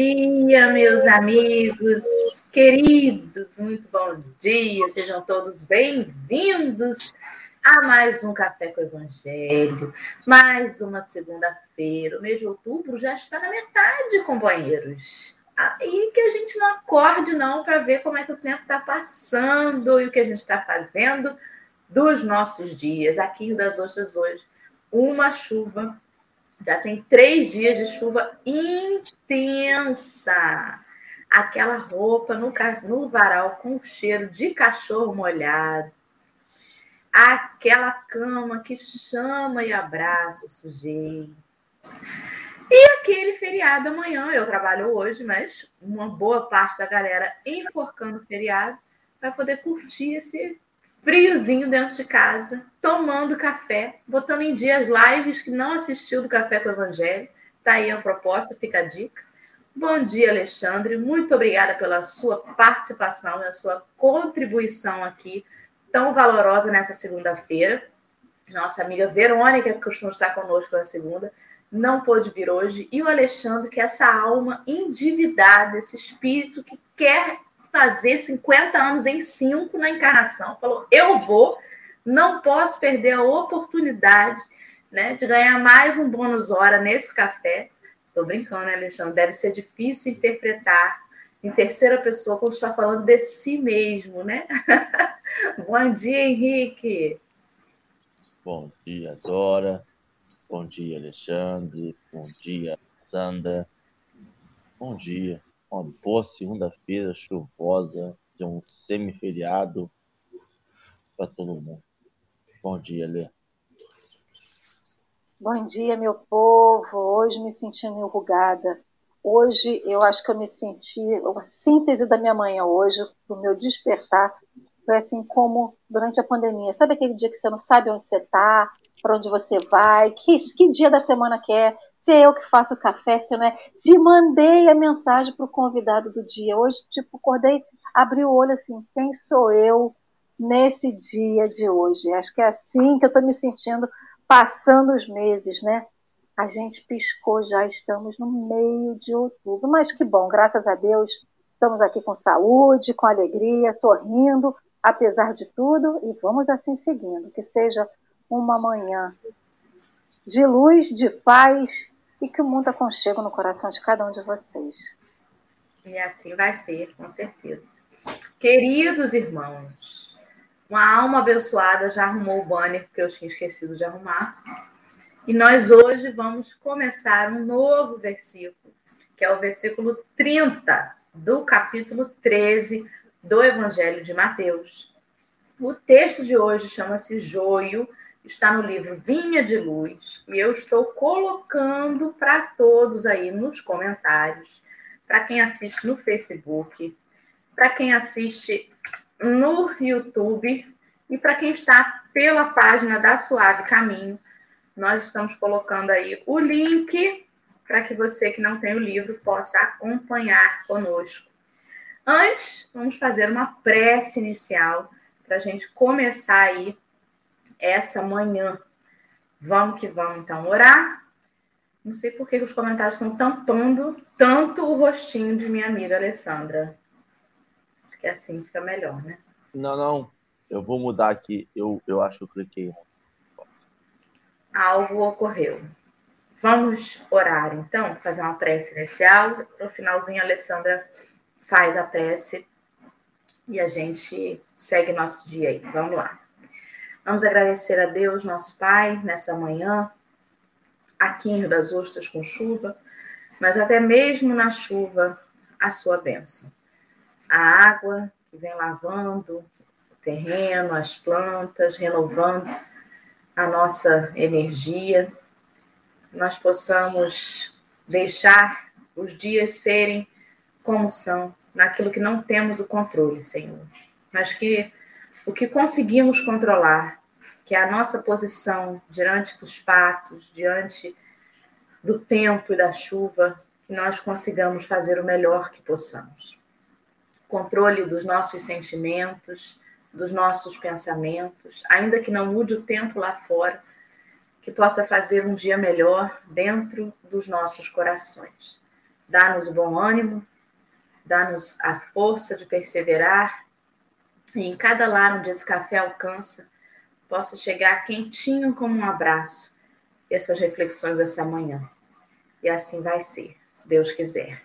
dia, meus amigos queridos, muito bom dia, sejam todos bem-vindos a mais um Café com o Evangelho, mais uma segunda-feira. O mês de outubro já está na metade, companheiros. Aí que a gente não acorde, não, para ver como é que o tempo está passando e o que a gente está fazendo dos nossos dias. Aqui em das Ostras hoje, uma chuva já tem três dias de chuva intensa. Aquela roupa no, no varal com cheiro de cachorro molhado. Aquela cama que chama e abraça o sujeito. E aquele feriado amanhã, eu trabalho hoje, mas uma boa parte da galera enforcando o feriado vai poder curtir esse friozinho dentro de casa, tomando café, botando em dia as lives que não assistiu do Café com o Evangelho. Está aí a proposta, fica a dica. Bom dia, Alexandre. Muito obrigada pela sua participação e a sua contribuição aqui, tão valorosa nessa segunda-feira. Nossa amiga Verônica, que costuma estar conosco na segunda, não pôde vir hoje. E o Alexandre, que é essa alma endividada, esse espírito que quer fazer 50 anos em 5 na encarnação. Falou: eu vou, não posso perder a oportunidade né, de ganhar mais um bônus hora nesse café. Estou brincando, né, Alexandre? Deve ser difícil interpretar em terceira pessoa quando está falando de si mesmo, né? Bom dia, Henrique. Bom dia, Dora. Bom dia, Alexandre. Bom dia, Sandra. Bom dia. Uma boa segunda-feira chuvosa, de um semiferiado para todo mundo. Bom dia, Lê. Bom dia, meu povo. Hoje me sentindo enrugada. Hoje eu acho que eu me senti, a síntese da minha manhã hoje, do meu despertar, foi assim como durante a pandemia. Sabe aquele dia que você não sabe onde você está, para onde você vai, que, que dia da semana que é, se é eu que faço o café, se não é. Se mandei a mensagem para o convidado do dia. Hoje, tipo, acordei, abri o olho assim, quem sou eu nesse dia de hoje? Acho que é assim que eu estou me sentindo passando os meses, né? A gente piscou, já estamos no meio de outubro. Mas que bom, graças a Deus, estamos aqui com saúde, com alegria, sorrindo, apesar de tudo, e vamos assim seguindo. Que seja uma manhã de luz, de paz e que o mundo aconchega no coração de cada um de vocês. E assim vai ser, com certeza. Queridos irmãos, uma alma abençoada já arrumou o banner que eu tinha esquecido de arrumar. E nós hoje vamos começar um novo versículo, que é o versículo 30 do capítulo 13 do Evangelho de Mateus. O texto de hoje chama-se Joio está no livro Vinha de Luz, e eu estou colocando para todos aí nos comentários, para quem assiste no Facebook, para quem assiste no YouTube e para quem está pela página da Suave Caminho. Nós estamos colocando aí o link para que você que não tem o livro possa acompanhar conosco. Antes, vamos fazer uma prece inicial para a gente começar aí essa manhã. Vamos que vamos, então, orar. Não sei por que os comentários estão tampando tanto o rostinho de minha amiga Alessandra. Acho que assim fica melhor, né? Não, não. Eu vou mudar aqui. Eu, eu acho que eu cliquei. Algo ocorreu. Vamos orar, então, fazer uma prece inicial. No finalzinho, a Alessandra faz a prece e a gente segue nosso dia aí. Vamos lá. Vamos agradecer a Deus, nosso Pai, nessa manhã, aqui em Rio das Ostras com chuva, mas até mesmo na chuva, a sua bênção. A água que vem lavando o terreno, as plantas, renovando a nossa energia, nós possamos deixar os dias serem como são, naquilo que não temos o controle, Senhor, mas que o que conseguimos controlar, que é a nossa posição diante dos fatos, diante do tempo e da chuva, que nós consigamos fazer o melhor que possamos. Controle dos nossos sentimentos, dos nossos pensamentos, ainda que não mude o tempo lá fora, que possa fazer um dia melhor dentro dos nossos corações. dá-nos bom ânimo, dá-nos a força de perseverar, em cada lar onde esse café alcança, possa chegar quentinho como um abraço essas reflexões dessa manhã. E assim vai ser, se Deus quiser.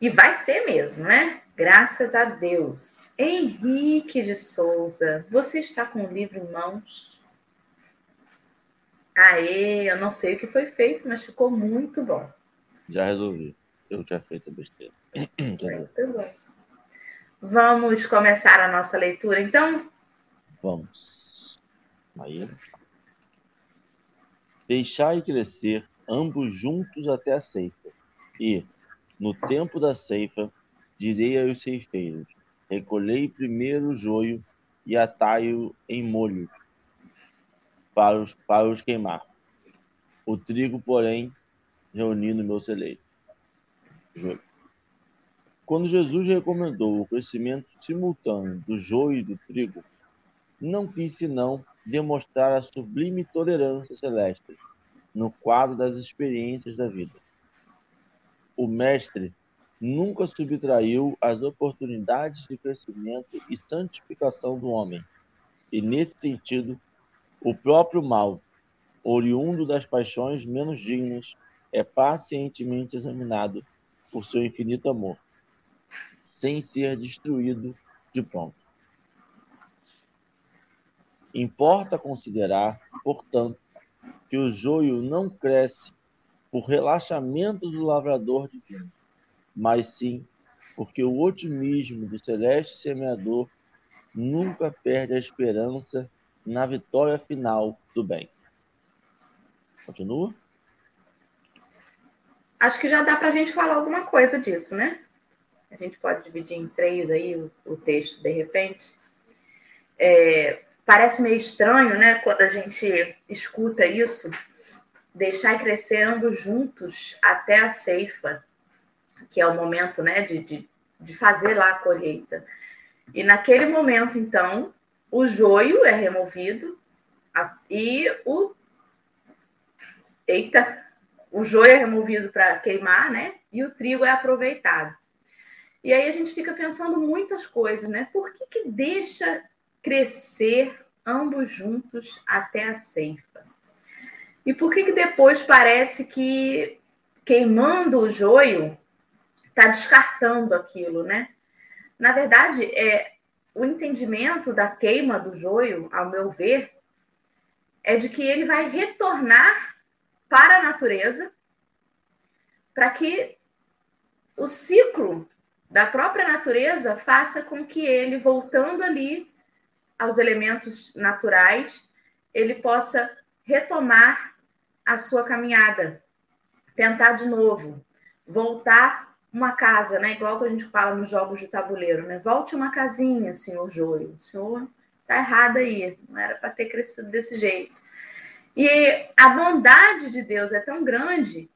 E vai ser mesmo, né? Graças a Deus. Henrique de Souza, você está com o livro em mãos? Aê, eu não sei o que foi feito, mas ficou muito bom. Já resolvi. Eu tinha feito besteira. Muito bom. Vamos começar a nossa leitura, então? Vamos. Aí. Deixai crescer ambos juntos até a ceifa. E, no tempo da ceifa, direi aos ceifeiros: Recolhei primeiro o joio e atai-o em molhos para os, para os queimar. O trigo, porém, reuni no meu celeiro. Quando Jesus recomendou o crescimento simultâneo do joio e do trigo, não quis senão demonstrar a sublime tolerância celeste no quadro das experiências da vida. O Mestre nunca subtraiu as oportunidades de crescimento e santificação do homem, e, nesse sentido, o próprio mal, oriundo das paixões menos dignas, é pacientemente examinado por seu infinito amor, sem ser destruído de pronto. Importa considerar, portanto, que o joio não cresce por relaxamento do lavrador divino, mas sim porque o otimismo do celeste semeador nunca perde a esperança na vitória final do bem. Continua? Acho que já dá para a gente falar alguma coisa disso, né? A gente pode dividir em três aí o, o texto, de repente. É, parece meio estranho, né, quando a gente escuta isso, deixar crescer ambos juntos até a ceifa, que é o momento, né, de, de, de fazer lá a colheita. E naquele momento, então, o joio é removido e o. Eita! O joio é removido para queimar, né? E o trigo é aproveitado. E aí a gente fica pensando muitas coisas, né? Por que, que deixa crescer ambos juntos até a ceifa? E por que, que depois parece que queimando o joio está descartando aquilo, né? Na verdade, é, o entendimento da queima do joio, ao meu ver, é de que ele vai retornar para a natureza para que o ciclo da própria natureza faça com que ele, voltando ali aos elementos naturais, ele possa retomar a sua caminhada, tentar de novo, voltar uma casa, né? Igual que a gente fala nos jogos de tabuleiro, né? Volte uma casinha, senhor Joio. O senhor tá errado aí, não era para ter crescido desse jeito. E a bondade de Deus é tão grande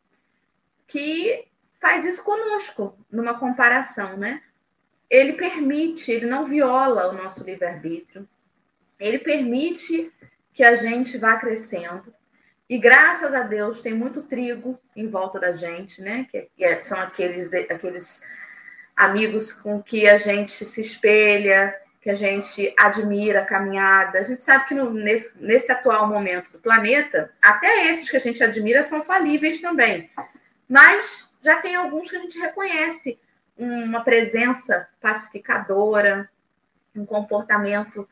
que faz isso conosco, numa comparação, né? Ele permite, ele não viola o nosso livre-arbítrio, ele permite que a gente vá crescendo, e graças a Deus tem muito trigo em volta da gente, né? Que é, são aqueles, aqueles amigos com que a gente se espelha, que a gente admira a caminhada. A gente sabe que no, nesse, nesse atual momento do planeta, até esses que a gente admira são falíveis também. Mas já tem alguns que a gente reconhece uma presença pacificadora, um comportamento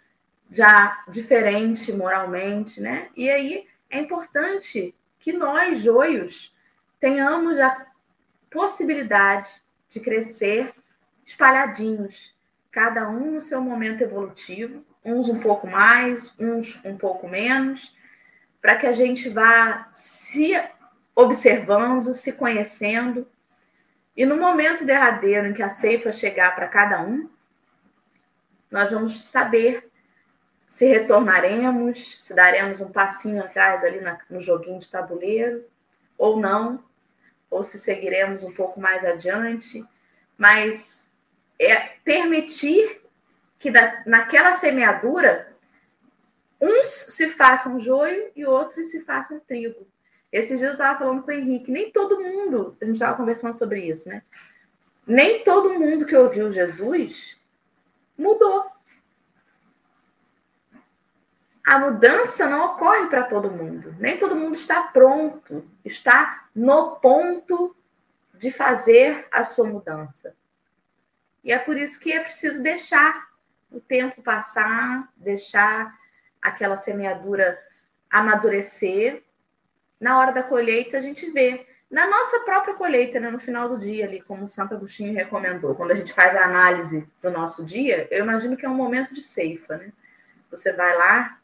já diferente moralmente, né? E aí é importante que nós, joios, tenhamos a possibilidade de crescer espalhadinhos, cada um no seu momento evolutivo, uns um pouco mais, uns um pouco menos, para que a gente vá se observando, se conhecendo. E no momento derradeiro em que a ceifa chegar para cada um, nós vamos saber se retornaremos, se daremos um passinho atrás ali na, no joguinho de tabuleiro, ou não, ou se seguiremos um pouco mais adiante, mas é permitir que da, naquela semeadura uns se façam joio e outros se façam trigo. Esses dias eu estava falando com o Henrique, nem todo mundo, a gente estava conversando sobre isso, né? Nem todo mundo que ouviu Jesus mudou. A mudança não ocorre para todo mundo. Nem todo mundo está pronto, está no ponto de fazer a sua mudança. E é por isso que é preciso deixar o tempo passar, deixar aquela semeadura amadurecer. Na hora da colheita, a gente vê. Na nossa própria colheita, né, no final do dia, ali, como o Santo Agostinho recomendou, quando a gente faz a análise do nosso dia, eu imagino que é um momento de ceifa, né? Você vai lá,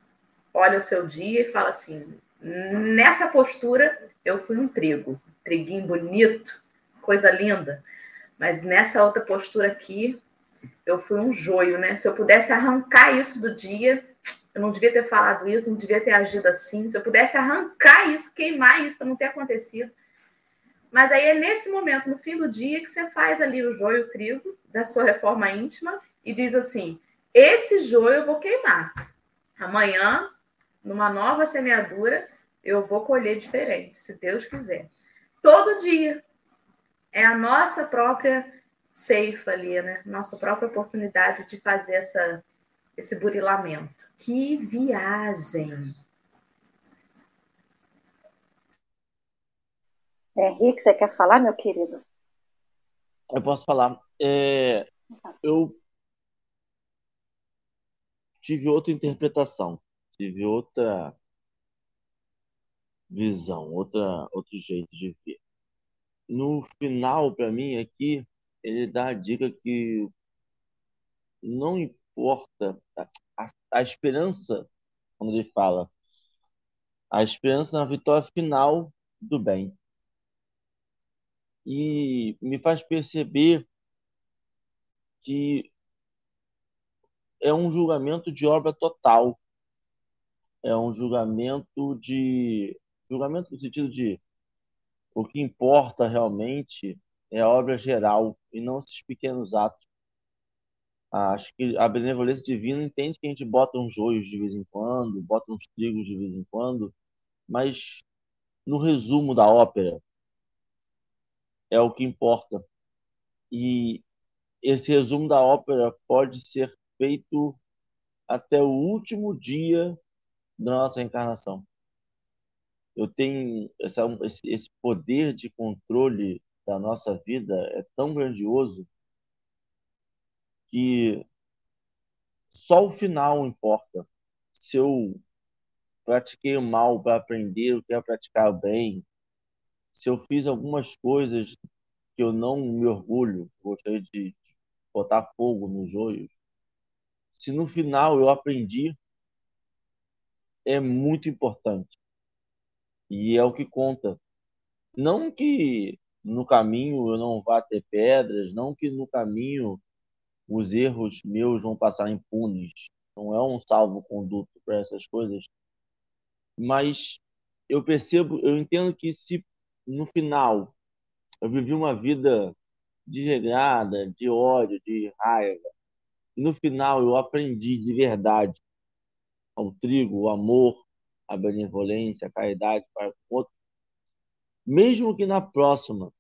olha o seu dia e fala assim: nessa postura, eu fui um trigo, triguinho bonito, coisa linda. Mas nessa outra postura aqui, eu fui um joio, né? Se eu pudesse arrancar isso do dia, eu não devia ter falado isso, não devia ter agido assim. Se eu pudesse arrancar isso, queimar isso para não ter acontecido. Mas aí é nesse momento, no fim do dia, que você faz ali o joio, o trigo da sua reforma íntima e diz assim: esse joio eu vou queimar. Amanhã, numa nova semeadura, eu vou colher diferente, se Deus quiser. Todo dia. É a nossa própria ceifa ali, né? Nossa própria oportunidade de fazer essa, esse burilamento. Que viagem! Henrique, você quer falar, meu querido? Eu posso falar. É, eu tive outra interpretação, tive outra visão, outra, outro jeito de ver. No final, para mim, aqui, ele dá a dica que não importa a, a esperança, quando ele fala, a esperança na vitória final do bem. E me faz perceber que é um julgamento de obra total. É um julgamento de. Julgamento no sentido de o que importa realmente é a obra geral e não esses pequenos atos. Acho que a benevolência divina entende que a gente bota uns joios de vez em quando, bota uns trigos de vez em quando, mas no resumo da ópera é o que importa. E esse resumo da ópera pode ser feito até o último dia da nossa encarnação. Eu tenho essa, esse poder de controle da nossa vida é tão grandioso que só o final importa. Se eu pratiquei o mal para aprender, eu quero praticar bem. Se eu fiz algumas coisas que eu não me orgulho, gostaria de botar fogo nos olhos. Se no final eu aprendi, é muito importante. E é o que conta. Não que no caminho eu não vá ter pedras, não que no caminho os erros meus vão passar impunes. Não é um salvo-conduto para essas coisas. Mas eu percebo, eu entendo que se no final eu vivi uma vida desregrada, de ódio, de raiva, e no final eu aprendi de verdade o trigo, o amor, a benevolência, a caridade para o outro, mesmo que na próxima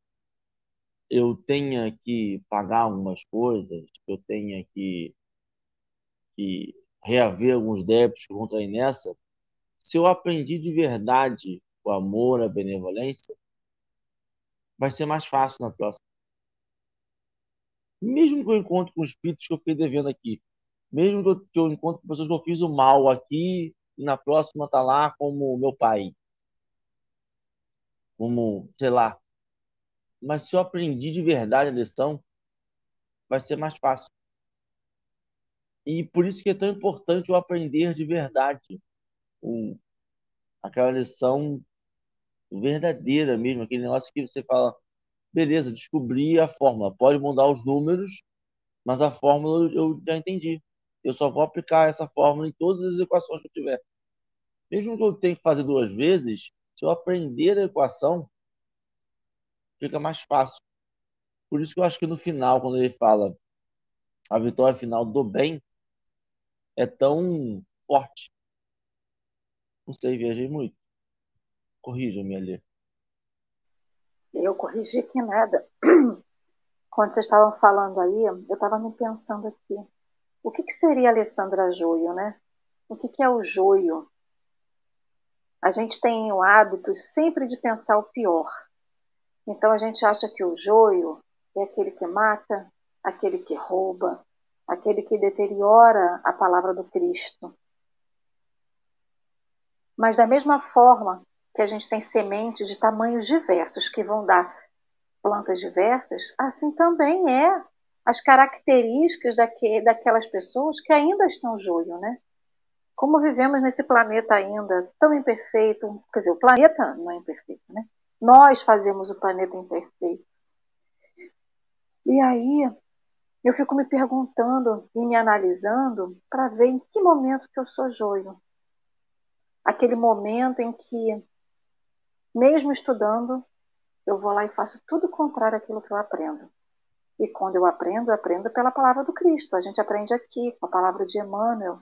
eu tenha que pagar algumas coisas, eu tenha que, que reaver alguns débitos que vão trair nessa, se eu aprendi de verdade o amor, a benevolência, vai ser mais fácil na próxima. Mesmo que eu encontre com espíritos que eu fiquei devendo aqui, mesmo que eu, que encontre com pessoas que eu fiz o mal aqui, e na próxima tá lá como meu pai, como, sei lá. Mas se eu aprendi de verdade a lição, vai ser mais fácil. E por isso que é tão importante o aprender de verdade. O, aquela lição verdadeira mesmo, aquele negócio que você fala, beleza, descobri a fórmula, pode mudar os números, mas a fórmula eu já entendi. Eu só vou aplicar essa fórmula em todas as equações que eu tiver. Mesmo que eu tenha que fazer duas vezes, se eu aprender a equação, fica mais fácil. Por isso que eu acho que no final, quando ele fala a vitória final do bem, é tão forte. Não sei, viajei muito. Corrija-me ali. Eu corrigi que nada. Quando vocês estavam falando aí, eu estava me pensando aqui. O que, que seria Alessandra Joio, né? O que, que é o joio? A gente tem o hábito sempre de pensar o pior. Então a gente acha que o joio é aquele que mata, aquele que rouba, aquele que deteriora a palavra do Cristo. Mas da mesma forma que a gente tem sementes de tamanhos diversos que vão dar plantas diversas, assim também é as características daque, daquelas pessoas que ainda estão joio, né? Como vivemos nesse planeta ainda tão imperfeito, quer dizer, o planeta não é imperfeito, né? Nós fazemos o planeta imperfeito. E aí eu fico me perguntando e me analisando para ver em que momento que eu sou joio. Aquele momento em que, mesmo estudando, eu vou lá e faço tudo contrário àquilo que eu aprendo. E quando eu aprendo, eu aprendo pela palavra do Cristo. A gente aprende aqui, com a palavra de Emmanuel.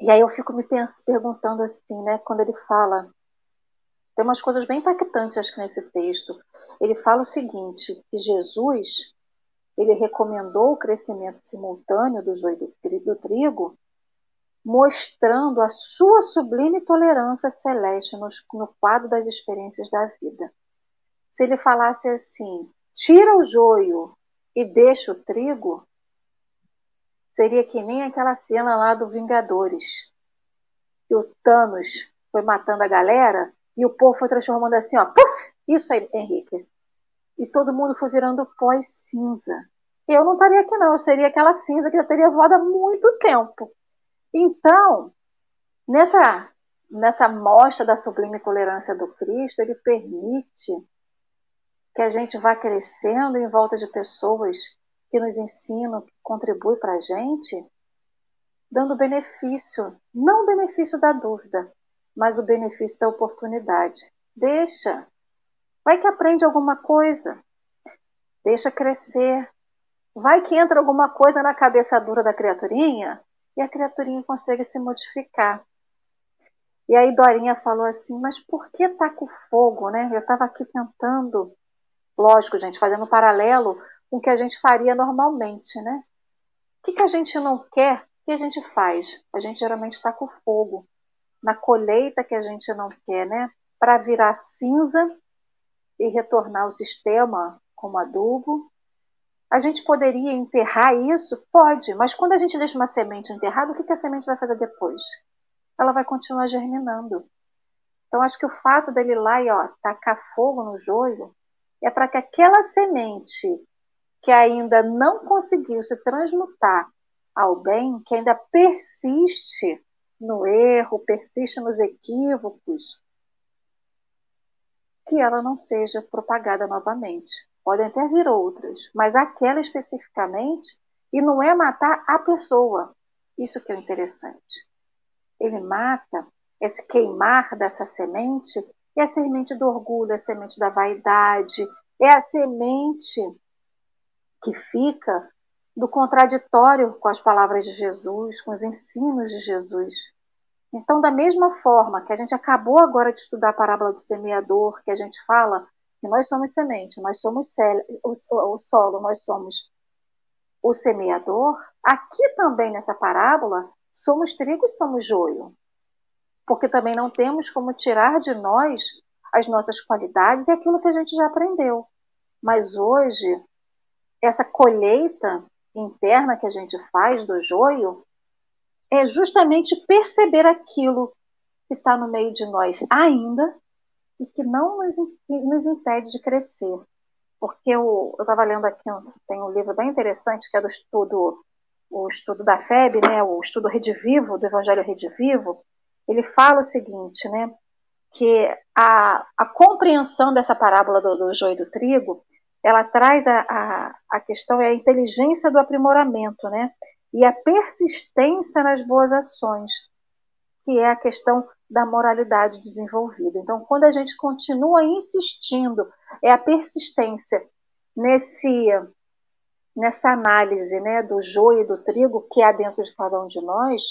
E aí eu fico me perguntando assim, né, quando ele fala, tem umas coisas bem impactantes acho que nesse texto. Ele fala o seguinte, que Jesus, ele recomendou o crescimento simultâneo do joio do trigo, mostrando a sua sublime tolerância celeste no, no quadro das experiências da vida. Se ele falasse assim, tira o joio e deixa o trigo, seria que nem aquela cena lá do Vingadores, que o Thanos foi matando a galera e o povo foi transformando assim, ó, puf, isso aí, Henrique. E todo mundo foi virando pó e cinza. Eu não estaria aqui não, eu seria aquela cinza que já teria voado há muito tempo. Então, nessa nessa mostra da sublime tolerância do Cristo, ele permite que a gente vá crescendo em volta de pessoas que nos ensinam, que contribuem para a gente, dando benefício, não benefício da dúvida, mas o benefício da oportunidade. Deixa, vai que aprende alguma coisa, deixa crescer, vai que entra alguma coisa na cabeça dura da criaturinha e a criaturinha consegue se modificar. E aí Dorinha falou assim, mas por que tá com fogo, né? Eu estava aqui tentando Lógico, gente, fazendo um paralelo com o que a gente faria normalmente, né? O que, que a gente não quer, o que a gente faz? A gente geralmente está com fogo. Na colheita que a gente não quer, né? Para virar cinza e retornar ao sistema como adubo. A gente poderia enterrar isso? Pode, mas quando a gente deixa uma semente enterrada, o que, a semente vai fazer depois? Ela vai continuar germinando. Então, acho que o fato dele lá e ó, tacar fogo no joio é para que aquela semente que ainda não conseguiu se transmutar ao bem, que ainda persiste no erro, persiste nos equívocos, que ela não seja propagada novamente. Podem até vir outras, mas aquela especificamente, e não é matar a pessoa. Isso que é interessante. Ele mata, esse queimar dessa semente, é a semente do orgulho, é a semente da vaidade, é a semente que fica do contraditório com as palavras de Jesus, com os ensinos de Jesus. Então, da mesma forma que a gente acabou agora de estudar a parábola do semeador, que a gente fala que nós somos semente, nós somos o solo, nós somos o semeador, aqui também nessa parábola, somos trigo e somos joio porque também não temos como tirar de nós as nossas qualidades e aquilo que a gente já aprendeu. Mas hoje, essa colheita interna que a gente faz do joio é justamente perceber aquilo que está no meio de nós ainda e que não nos, nos impede de crescer. Porque eu estava lendo aqui, tem um livro bem interessante que é do estudo, o estudo da FEB, né, o estudo Redivivo, do Evangelho Redivivo, ele fala o seguinte, né, que a, a compreensão dessa parábola do, do joio e do trigo, ela traz a, a, a questão é a inteligência do aprimoramento, né, e a persistência nas boas ações, que é a questão da moralidade desenvolvida. Então, quando a gente continua insistindo, é a persistência nesse nessa análise, né, do joio e do trigo que há dentro de cada um de nós,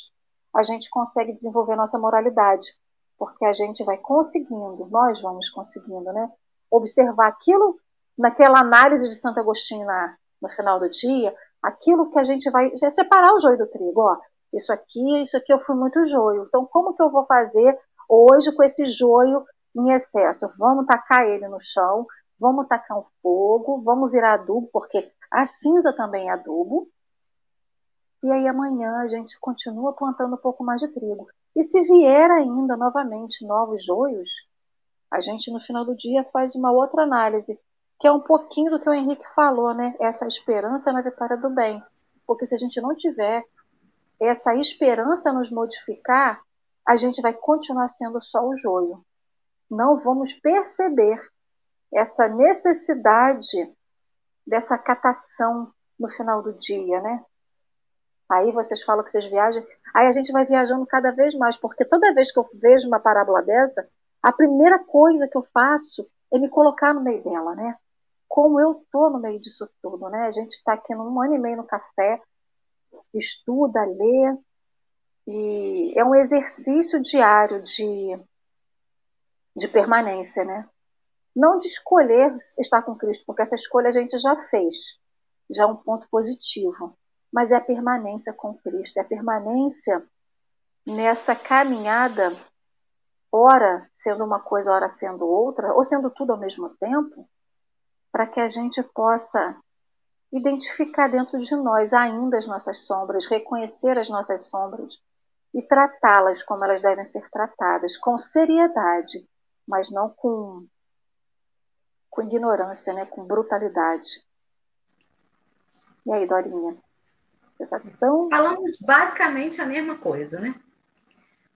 a gente consegue desenvolver nossa moralidade. porque a gente vai conseguindo, nós vamos conseguindo, né? Observar aquilo naquela análise de Santo Agostinho na, no final do dia, aquilo que a gente vai já separar o joio do trigo, ó. Isso aqui, isso aqui eu fui muito joio. Então, como que eu vou fazer hoje com esse joio em excesso? Vamos tacar ele no chão, vamos tacar um fogo, vamos virar adubo, porque a cinza também é adubo. E aí amanhã a gente continua plantando um pouco mais de trigo. E se vier ainda novamente novos joios, a gente no final do dia faz uma outra análise, que é um pouquinho do que o Henrique falou, né? Essa esperança na vitória do bem. Porque se a gente não tiver essa esperança nos modificar, a gente vai continuar sendo só o joio. Não vamos perceber essa necessidade dessa catação no final do dia, né? Aí vocês falam que vocês viajam, aí a gente vai viajando cada vez mais, porque toda vez que eu vejo uma parábola dessa, a primeira coisa que eu faço é me colocar no meio dela, né? Como eu tô no meio disso tudo, né? A gente está aqui num ano e meio no café, estuda, lê, e é um exercício diário de, de permanência, né? Não de escolher estar com Cristo, porque essa escolha a gente já fez, já é um ponto positivo, mas é a permanência com Cristo, é a permanência nessa caminhada, ora sendo uma coisa, ora sendo outra, ou sendo tudo ao mesmo tempo, para que a gente possa identificar dentro de nós ainda as nossas sombras, reconhecer as nossas sombras e tratá-las como elas devem ser tratadas, com seriedade, mas não com, com ignorância, né? com brutalidade. E aí, Dorinha? Então... Falamos basicamente a mesma coisa, né?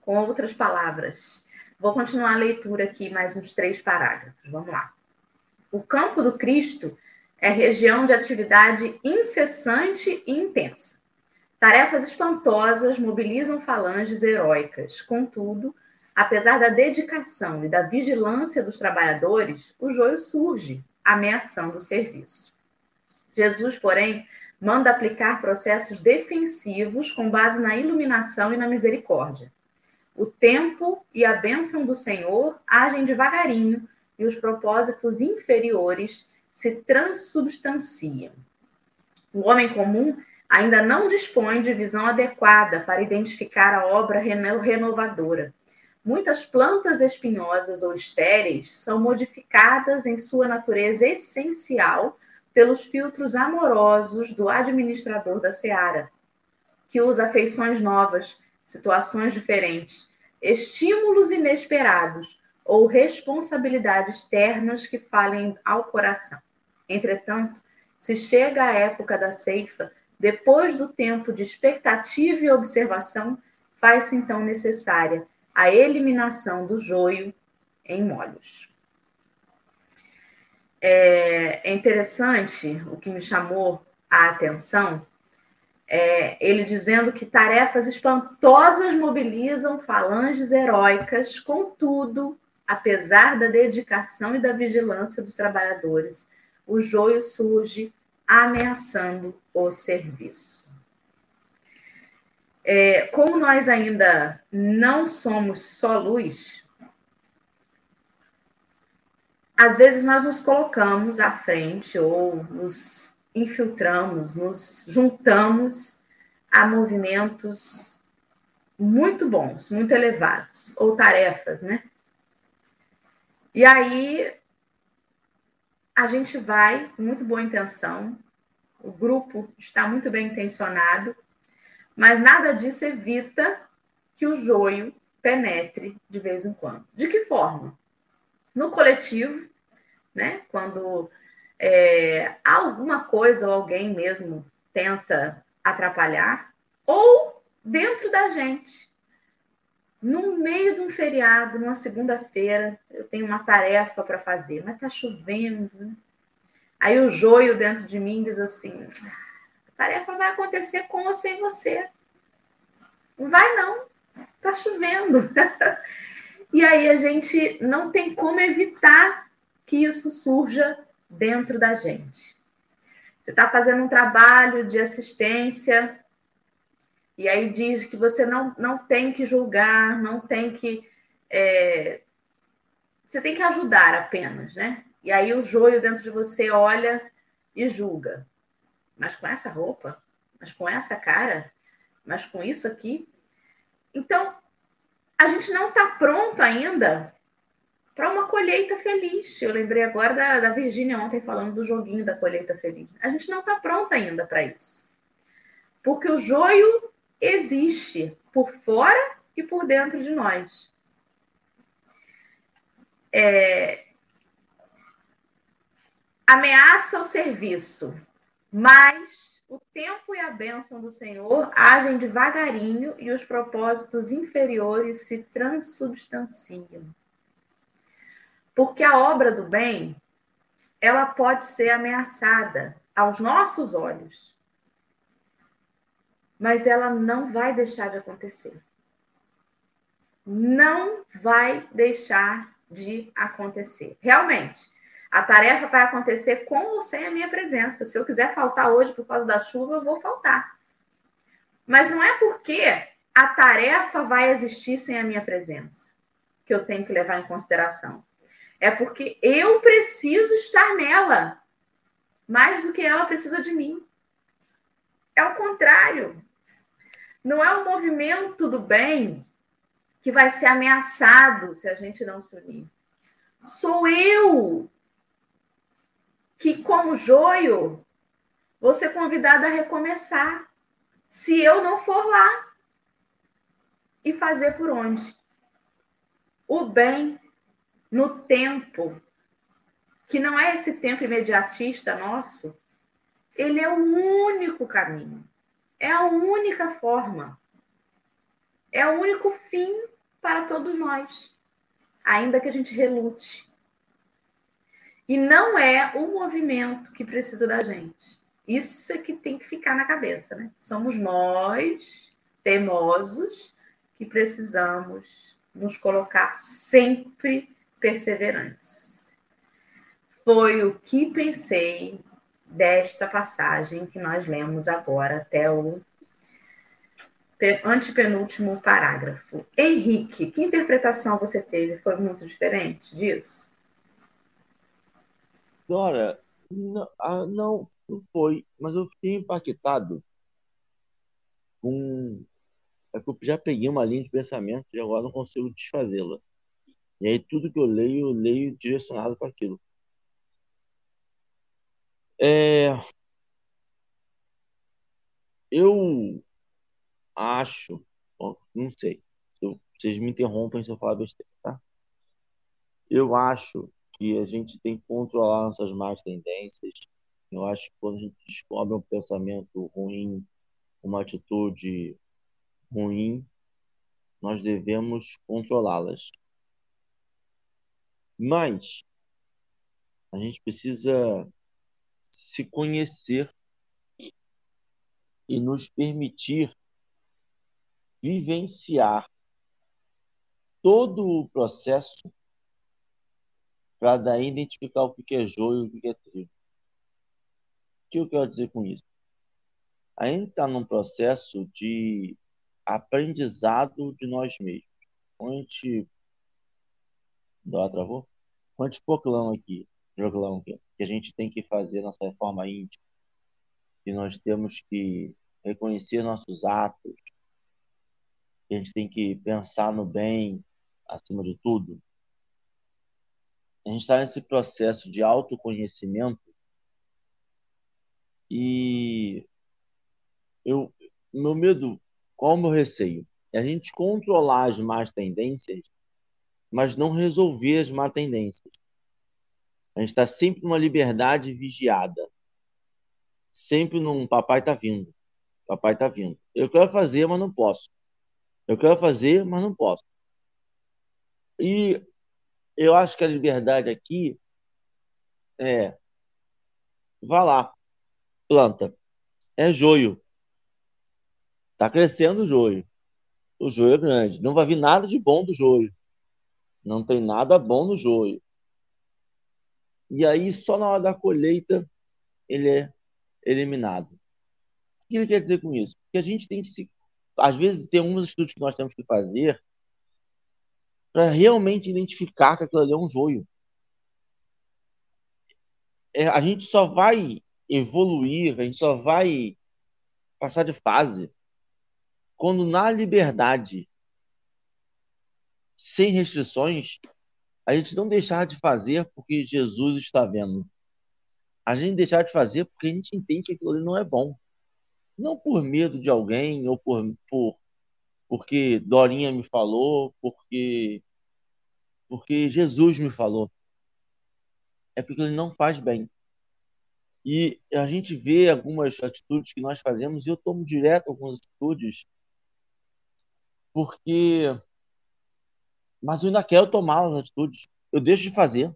Com outras palavras. Vou continuar a leitura aqui, mais uns três parágrafos. Vamos lá. O campo do Cristo é região de atividade incessante e intensa. Tarefas espantosas mobilizam falanges heróicas. Contudo, apesar da dedicação e da vigilância dos trabalhadores, o joio surge, ameaçando o serviço. Jesus, porém, manda aplicar processos defensivos com base na iluminação e na misericórdia. O tempo e a bênção do Senhor agem devagarinho e os propósitos inferiores se transubstanciam. O homem comum ainda não dispõe de visão adequada para identificar a obra renovadora. Muitas plantas espinhosas ou estéreis são modificadas em sua natureza essencial pelos filtros amorosos do administrador da seara, que usa afeições novas, situações diferentes, estímulos inesperados ou responsabilidades ternas que falem ao coração. Entretanto, se chega a época da ceifa, depois do tempo de expectativa e observação, faz-se então necessária a eliminação do joio em molhos. É, é interessante o que me chamou a atenção é ele dizendo que tarefas espantosas mobilizam falanges heróicas, contudo, apesar da dedicação e da vigilância dos trabalhadores, o joio surge ameaçando o serviço. É, como nós ainda não somos só luz, às vezes nós nos colocamos à frente ou nos infiltramos, nos juntamos a movimentos muito bons, muito elevados, ou tarefas, né? E aí a gente vai muito boa intenção, o grupo está muito bem intencionado, mas nada disso evita que o joio penetre de vez em quando. De que forma? No coletivo, né? Quando é, alguma coisa ou alguém mesmo tenta atrapalhar, ou dentro da gente no meio de um feriado, numa segunda-feira, eu tenho uma tarefa para fazer, mas está chovendo. Né? Aí o joio dentro de mim diz assim: a tarefa vai acontecer com ou sem você. Não vai, não. Está chovendo. e aí a gente não tem como evitar que isso surja dentro da gente. Você está fazendo um trabalho de assistência e aí diz que você não, não tem que julgar, não tem que é, você tem que ajudar apenas, né? E aí o joio dentro de você olha e julga. Mas com essa roupa, mas com essa cara, mas com isso aqui. Então, a gente não está pronto ainda para uma colheita feliz. Eu lembrei agora da, da Virgínia ontem falando do joguinho da colheita feliz. A gente não está pronto ainda para isso. Porque o joio existe por fora e por dentro de nós. É... Ameaça o serviço, mas o tempo e a bênção do Senhor agem devagarinho e os propósitos inferiores se transubstanciam. Porque a obra do bem, ela pode ser ameaçada aos nossos olhos, mas ela não vai deixar de acontecer. Não vai deixar de acontecer. Realmente, a tarefa vai acontecer com ou sem a minha presença. Se eu quiser faltar hoje por causa da chuva, eu vou faltar. Mas não é porque a tarefa vai existir sem a minha presença que eu tenho que levar em consideração. É porque eu preciso estar nela mais do que ela precisa de mim. É o contrário. Não é o movimento do bem que vai ser ameaçado se a gente não se unir. Sou eu que, como joio, vou ser convidada a recomeçar. Se eu não for lá e fazer por onde? O bem no tempo, que não é esse tempo imediatista nosso, ele é o único caminho, é a única forma, é o único fim para todos nós, ainda que a gente relute. E não é o movimento que precisa da gente. Isso é que tem que ficar na cabeça, né? Somos nós, teimosos, que precisamos nos colocar sempre perseverantes. Foi o que pensei desta passagem que nós lemos agora até o antepenúltimo parágrafo. Henrique, que interpretação você teve? Foi muito diferente disso? Dora, não, ah, não, não foi, mas eu fiquei impactado com. É que eu já peguei uma linha de pensamento e agora não consigo desfazê-la. E aí tudo que eu leio, eu leio direcionado para aquilo. É, eu acho, não sei, vocês me interrompem se eu falar besteira, tá? Eu acho que a gente tem que controlar nossas más tendências. Eu acho que quando a gente descobre um pensamento ruim, uma atitude ruim, nós devemos controlá-las. Mas a gente precisa se conhecer e nos permitir vivenciar todo o processo para daí identificar o que é joio e o que é trigo. O que eu quero dizer com isso? A gente está num processo de aprendizado de nós mesmos. Quando a gente Dó travou? Quantos proclamam aqui, proclamam aqui, que a gente tem que fazer nossa reforma íntima, que nós temos que reconhecer nossos atos, que a gente tem que pensar no bem acima de tudo. A gente está nesse processo de autoconhecimento e eu, meu medo, qual o meu receio? É a gente controlar as más tendências mas não resolver as má tendências. A gente está sempre numa liberdade vigiada. Sempre num papai está vindo. Papai está vindo. Eu quero fazer, mas não posso. Eu quero fazer, mas não posso. E eu acho que a liberdade aqui é vá lá, planta. É joio. Está crescendo o joio. O joio é grande. Não vai vir nada de bom do joio. Não tem nada bom no joio. E aí, só na hora da colheita, ele é eliminado. O que ele quer dizer com isso? Que a gente tem que se. Às vezes, tem alguns estudos que nós temos que fazer para realmente identificar que aquilo ali é um joio. É, a gente só vai evoluir, a gente só vai passar de fase quando na liberdade, sem restrições, a gente não deixar de fazer porque Jesus está vendo. A gente deixar de fazer porque a gente entende que aquilo ali não é bom. Não por medo de alguém ou por, por porque Dorinha me falou, porque porque Jesus me falou. É porque ele não faz bem. E a gente vê algumas atitudes que nós fazemos e eu tomo direto algumas atitudes porque mas eu ainda quero tomar as atitudes. Eu deixo de fazer,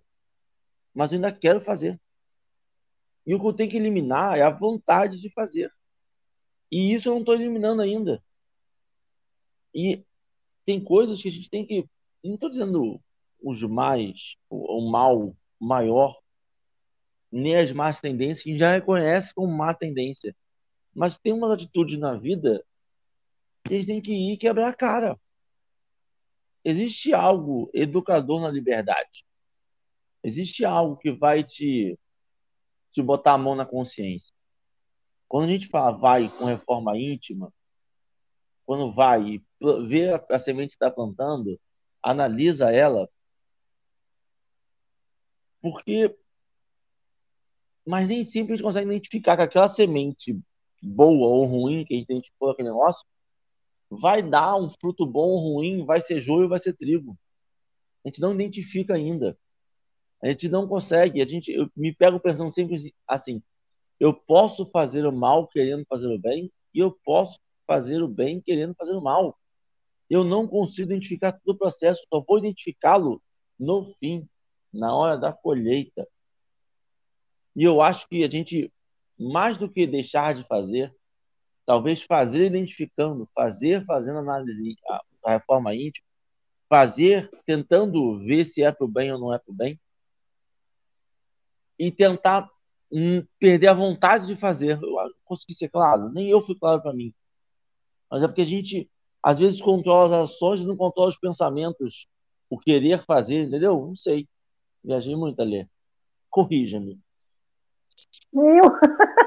mas eu ainda quero fazer. E o que eu tenho que eliminar é a vontade de fazer. E isso eu não estou eliminando ainda. E tem coisas que a gente tem que. Não estou dizendo os mais, o, o mal maior, nem as más tendências, que a gente já reconhece como má tendência. Mas tem umas atitudes na vida que a gente tem que ir quebrar a cara. Existe algo educador na liberdade. Existe algo que vai te, te botar a mão na consciência. Quando a gente fala vai com reforma íntima, quando vai vê a, a semente que está plantando, analisa ela, porque mas nem sempre a gente consegue identificar que aquela semente boa ou ruim que a gente identificou aquele negócio vai dar um fruto bom ou ruim, vai ser joio ou vai ser trigo. A gente não identifica ainda. A gente não consegue. A gente, eu me pego pensando sempre assim: eu posso fazer o mal querendo fazer o bem e eu posso fazer o bem querendo fazer o mal. Eu não consigo identificar todo o processo, só vou identificá-lo no fim, na hora da colheita. E eu acho que a gente, mais do que deixar de fazer, talvez fazer identificando, fazer fazendo análise, a, a reforma íntima, fazer tentando ver se é para o bem ou não é para o bem, e tentar hum, perder a vontade de fazer. Eu consegui ser claro, nem eu fui claro para mim. Mas é porque a gente, às vezes, controla as ações e não controla os pensamentos, o querer fazer, entendeu? Não sei. Viajei muito ali. Corrija-me. Eu?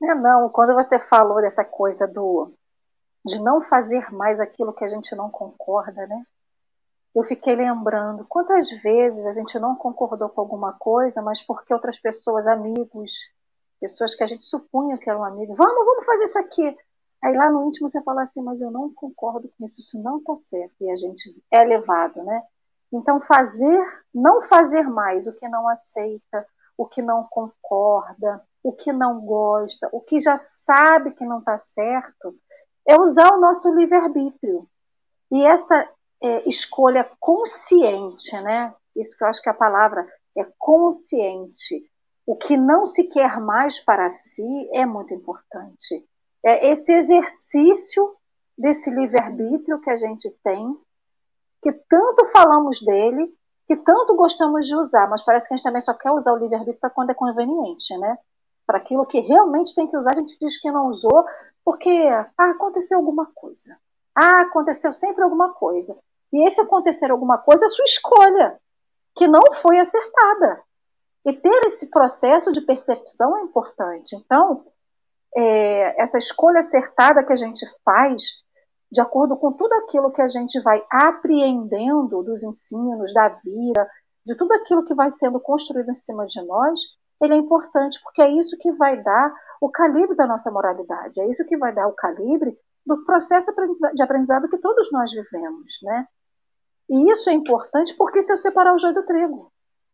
Não, não, quando você falou dessa coisa do de não fazer mais aquilo que a gente não concorda, né? Eu fiquei lembrando quantas vezes a gente não concordou com alguma coisa, mas porque outras pessoas, amigos, pessoas que a gente supunha que eram amigos, vamos, vamos fazer isso aqui. Aí lá no íntimo você fala assim, mas eu não concordo com isso, isso não está certo. E a gente é levado, né? Então fazer, não fazer mais o que não aceita, o que não concorda, o que não gosta, o que já sabe que não está certo, é usar o nosso livre-arbítrio. E essa é, escolha consciente, né? Isso que eu acho que a palavra é consciente. O que não se quer mais para si é muito importante. É esse exercício desse livre-arbítrio que a gente tem, que tanto falamos dele, que tanto gostamos de usar, mas parece que a gente também só quer usar o livre-arbítrio para quando é conveniente, né? Para aquilo que realmente tem que usar, a gente diz que não usou porque ah, aconteceu alguma coisa. Ah, aconteceu sempre alguma coisa. E esse acontecer alguma coisa é sua escolha, que não foi acertada. E ter esse processo de percepção é importante. Então, é, essa escolha acertada que a gente faz, de acordo com tudo aquilo que a gente vai apreendendo dos ensinos, da vida, de tudo aquilo que vai sendo construído em cima de nós, ele é importante porque é isso que vai dar o calibre da nossa moralidade, é isso que vai dar o calibre do processo de aprendizado que todos nós vivemos, né? E isso é importante porque se eu separar o joio do trigo,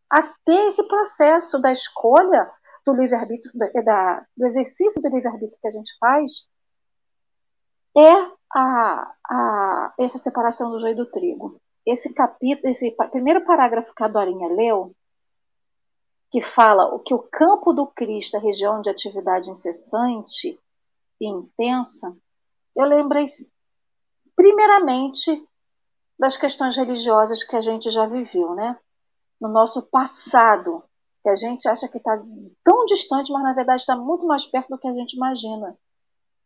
até esse processo da escolha do livre-arbítrio, do exercício do livre-arbítrio que a gente faz, é a, a, essa separação do joio do trigo. Esse capítulo, esse primeiro parágrafo que a Dorinha leu, que fala o que o campo do Cristo é região de atividade incessante e intensa, eu lembrei primeiramente das questões religiosas que a gente já viveu, né? No nosso passado, que a gente acha que está tão distante, mas na verdade está muito mais perto do que a gente imagina.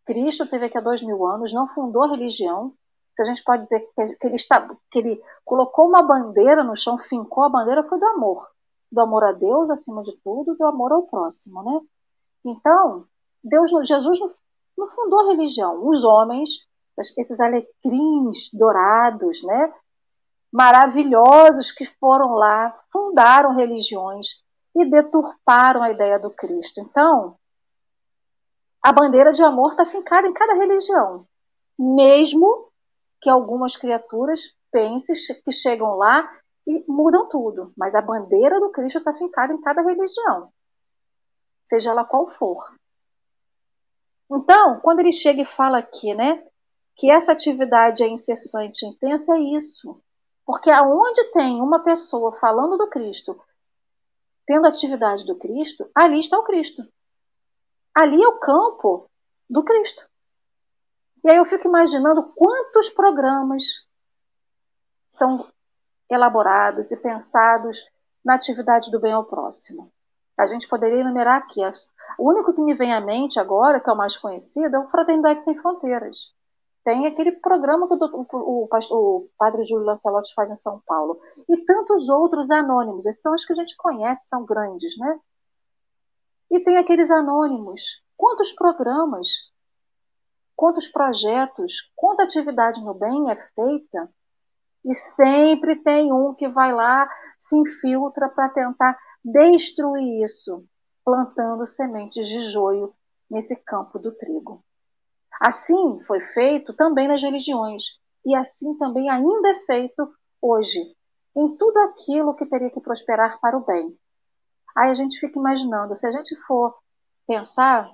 Cristo teve aqui há dois mil anos, não fundou a religião, se a gente pode dizer que, ele está, que ele colocou uma bandeira no chão, fincou a bandeira, foi do amor. Do amor a Deus acima de tudo, do amor ao próximo, né? Então, Deus, Jesus não, fundou a religião. Os homens, esses alecrins dourados, né? Maravilhosos que foram lá, fundaram religiões e deturparam a ideia do Cristo. Então, a bandeira de amor está fincada em cada religião, mesmo que algumas criaturas pensem que chegam lá e mudam tudo, mas a bandeira do Cristo está fincada em cada religião, seja ela qual for. Então, quando ele chega e fala aqui, né, que essa atividade é incessante, intensa, é isso. Porque aonde tem uma pessoa falando do Cristo, tendo atividade do Cristo, ali está o Cristo. Ali é o campo do Cristo. E aí eu fico imaginando quantos programas são elaborados e pensados na atividade do bem ao próximo. A gente poderia enumerar aqui. O único que me vem à mente agora, que é o mais conhecido, é o Fraternidade Sem Fronteiras. Tem aquele programa que o, o, o, padre Júlio Lancelotti faz em São Paulo. E tantos outros anônimos. Esses são os que a gente conhece, são grandes, né? E tem aqueles anônimos. Quantos programas, quantos projetos, quanta atividade no bem é feita e sempre tem um que vai lá, se infiltra para tentar destruir isso, plantando sementes de joio nesse campo do trigo. Assim foi feito também nas religiões, e assim também ainda é feito hoje, em tudo aquilo que teria que prosperar para o bem. Aí a gente fica imaginando, se a gente for pensar,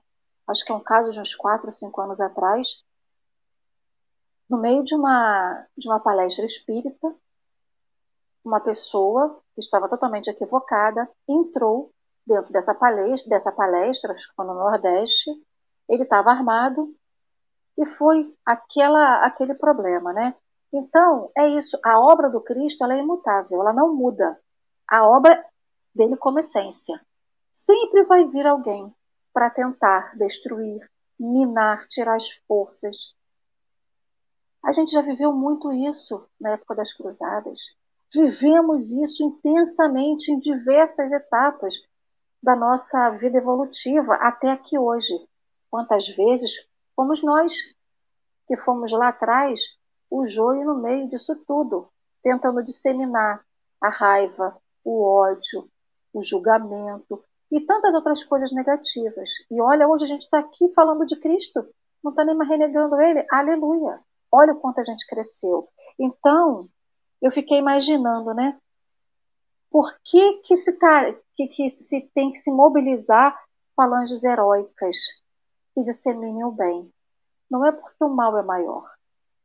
acho que é um caso de uns 4 ou 5 anos atrás, no meio de uma, de uma palestra espírita, uma pessoa que estava totalmente equivocada entrou dentro dessa palestra, dessa palestra, acho que foi no Nordeste, ele estava armado e foi aquela, aquele problema, né? Então, é isso, a obra do Cristo ela é imutável, ela não muda. A obra dele como essência. Sempre vai vir alguém para tentar destruir, minar, tirar as forças. A gente já viveu muito isso na época das cruzadas. Vivemos isso intensamente em diversas etapas da nossa vida evolutiva até aqui hoje. Quantas vezes fomos nós que fomos lá atrás o joio no meio disso tudo, tentando disseminar a raiva, o ódio, o julgamento e tantas outras coisas negativas. E olha, hoje a gente está aqui falando de Cristo, não está nem mais renegando ele. Aleluia! Olha o quanto a gente cresceu. Então, eu fiquei imaginando, né? Por que, que, se, tá, que, que se tem que se mobilizar falanges heróicas que disseminem o bem? Não é porque o mal é maior,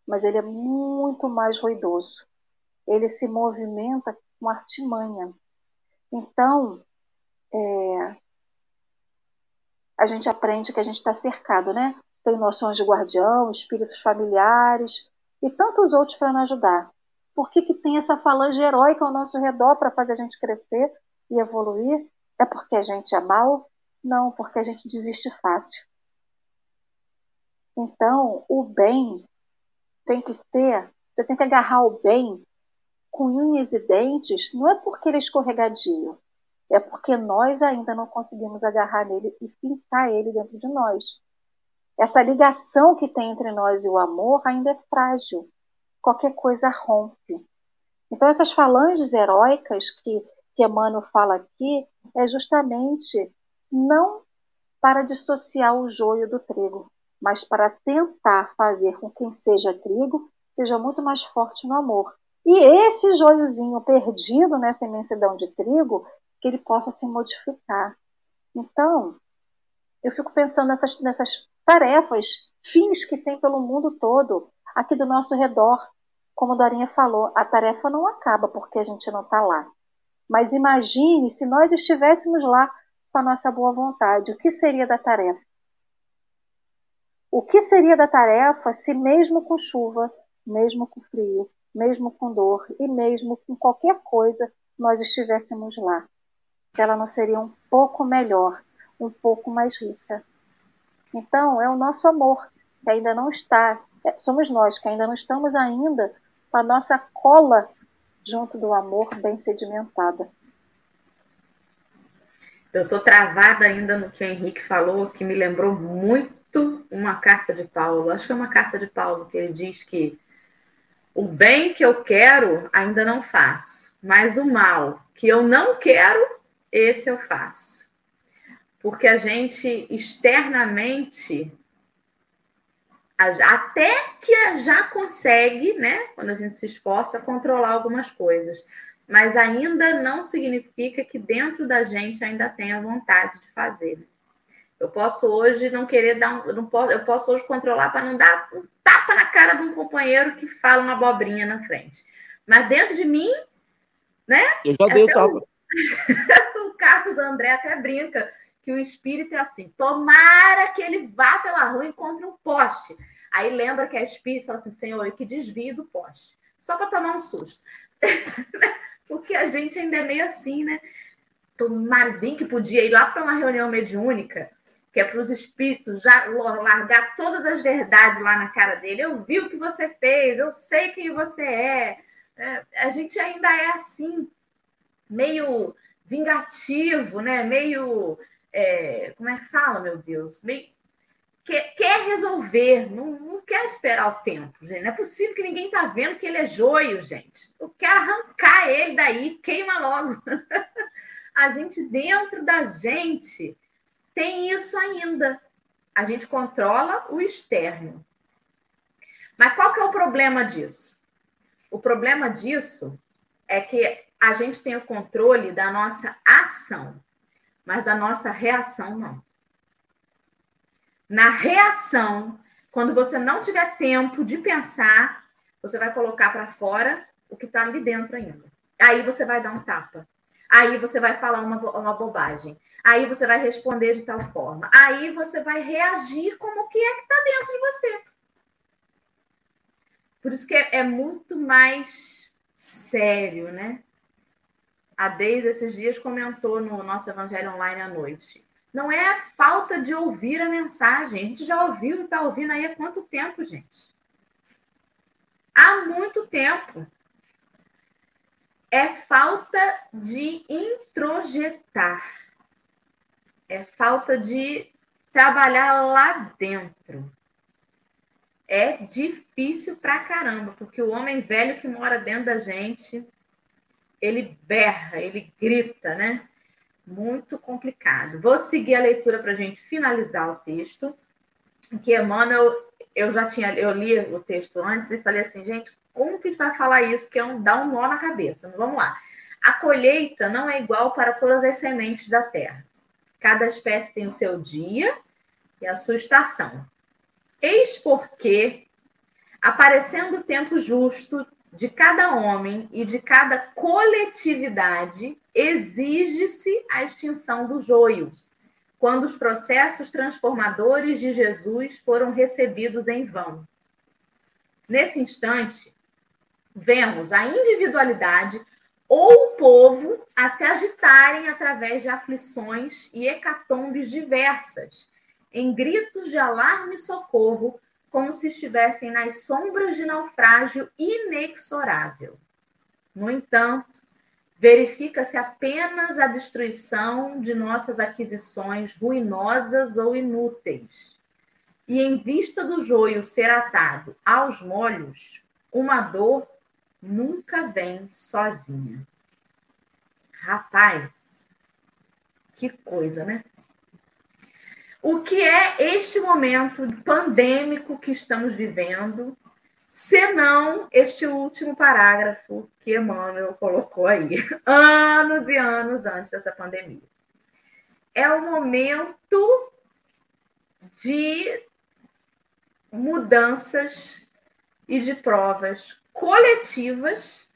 mas ele é muito mais ruidoso. Ele se movimenta com artimanha. Então, é, a gente aprende que a gente está cercado, né? Tem noções de guardião, espíritos familiares e tantos outros para nos ajudar. Por que, que tem essa falange heróica ao nosso redor para fazer a gente crescer e evoluir? É porque a gente é mal? Não, porque a gente desiste fácil. Então, o bem tem que ter, você tem que agarrar o bem com unhas e dentes, não é porque ele é escorregadio, é porque nós ainda não conseguimos agarrar nele e fincar ele dentro de nós. Essa ligação que tem entre nós e o amor ainda é frágil. Qualquer coisa rompe. Então, essas falanges heróicas que, que Emmanuel fala aqui é justamente não para dissociar o joio do trigo, mas para tentar fazer com que quem seja trigo seja muito mais forte no amor. E esse joiozinho perdido nessa imensidão de trigo, que ele possa se modificar. Então, eu fico pensando nessas, nessas tarefas, fins que tem pelo mundo todo, aqui do nosso redor. Como Dorinha falou, a tarefa não acaba porque a gente não está lá. Mas imagine se nós estivéssemos lá com a nossa boa vontade, o que seria da tarefa? O que seria da tarefa se, mesmo com chuva, mesmo com frio, mesmo com dor e mesmo com qualquer coisa, nós estivéssemos lá? Se ela não seria um pouco melhor, um pouco mais rica? Então, é o nosso amor que ainda não está é, somos nós que ainda não estamos ainda com a nossa cola junto do amor bem sedimentada. Eu estou travada ainda no que o Henrique falou, que me lembrou muito uma carta de Paulo. Acho que é uma carta de Paulo que ele diz que o bem que eu quero ainda não faço, mas o mal que eu não quero, esse eu faço. Porque a gente externamente até que já consegue, né, quando a gente se esforça, controlar algumas coisas. Mas ainda não significa que dentro da gente ainda tenha vontade de fazer. Eu posso hoje não querer dar um, não posso, eu posso hoje controlar para não dar um tapa na cara de um companheiro que fala uma abobrinha na frente. Mas dentro de mim, né? Eu já dei o tapa. O... o Carlos André até brinca que o espírito é assim: tomara que ele vá pela rua e encontre um poste. Aí lembra que é espírito fala assim: Senhor, eu que desvio do poste, só para tomar um susto. Porque a gente ainda é meio assim, né? Tomara bem que podia ir lá para uma reunião mediúnica, que é para os espíritos já largar todas as verdades lá na cara dele. Eu vi o que você fez, eu sei quem você é. é a gente ainda é assim, meio vingativo, né? Meio é, como é que fala, meu Deus? Quer, quer resolver, não, não quer esperar o tempo, gente. Não é possível que ninguém tá vendo que ele é joio, gente. Eu quero arrancar ele daí, queima logo. A gente, dentro da gente, tem isso ainda. A gente controla o externo. Mas qual que é o problema disso? O problema disso é que a gente tem o controle da nossa ação mas da nossa reação não. Na reação, quando você não tiver tempo de pensar, você vai colocar para fora o que está ali dentro ainda. Aí você vai dar um tapa. Aí você vai falar uma, uma bobagem. Aí você vai responder de tal forma. Aí você vai reagir como o que é que está dentro de você. Por isso que é, é muito mais sério, né? A Deise, esses dias, comentou no nosso Evangelho Online à noite. Não é falta de ouvir a mensagem. A gente já ouviu e está ouvindo aí há quanto tempo, gente? Há muito tempo. É falta de introjetar. É falta de trabalhar lá dentro. É difícil pra caramba, porque o homem velho que mora dentro da gente ele berra, ele grita, né? Muito complicado. Vou seguir a leitura para a gente finalizar o texto. Que Emmanuel, eu já tinha, eu li o texto antes e falei assim, gente, como que a gente vai falar isso? Que é um, dá um nó na cabeça. Vamos lá. A colheita não é igual para todas as sementes da terra. Cada espécie tem o seu dia e a sua estação. Eis porque, aparecendo o tempo justo de cada homem e de cada coletividade exige-se a extinção do joio, quando os processos transformadores de Jesus foram recebidos em vão. Nesse instante, vemos a individualidade ou o povo a se agitarem através de aflições e hecatombes diversas, em gritos de alarme e socorro como se estivessem nas sombras de naufrágio inexorável. No entanto, verifica-se apenas a destruição de nossas aquisições ruinosas ou inúteis. E em vista do joio ser atado aos molhos, uma dor nunca vem sozinha. Rapaz, que coisa, né? O que é este momento pandêmico que estamos vivendo, senão este último parágrafo que Emmanuel colocou aí, anos e anos antes dessa pandemia? É o momento de mudanças e de provas coletivas,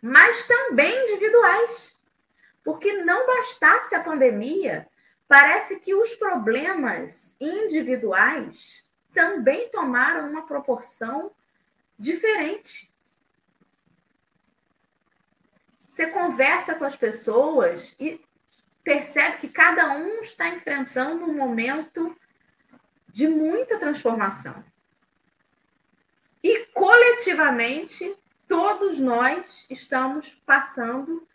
mas também individuais. Porque não bastasse a pandemia parece que os problemas individuais também tomaram uma proporção diferente. Você conversa com as pessoas e percebe que cada um está enfrentando um momento de muita transformação. coletivamente todos nós estamos passando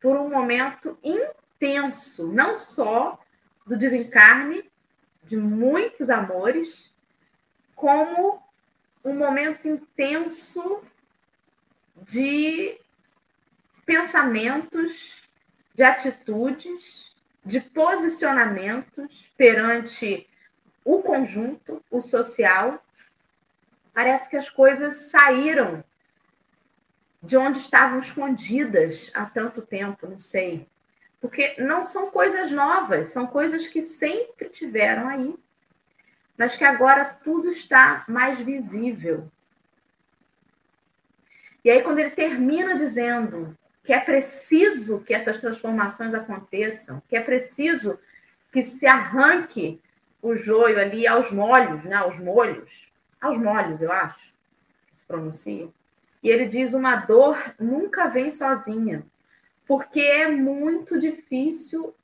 por um momento intenso, não só do desencarne de muitos amores, como um momento intenso de pensamentos, de atitudes, de posicionamentos perante o conjunto, o social. Parece que as coisas saíram de onde estavam escondidas há tanto tempo, não sei. Porque não são coisas novas, são coisas que sempre tiveram aí, mas que agora tudo está mais visível. E aí, quando ele termina dizendo que é preciso que essas transformações aconteçam, que é preciso que se arranque o joio ali aos molhos, né? aos molhos, aos molhos, eu acho, que se pronuncia. E ele diz: uma dor nunca vem sozinha, porque é muito difícil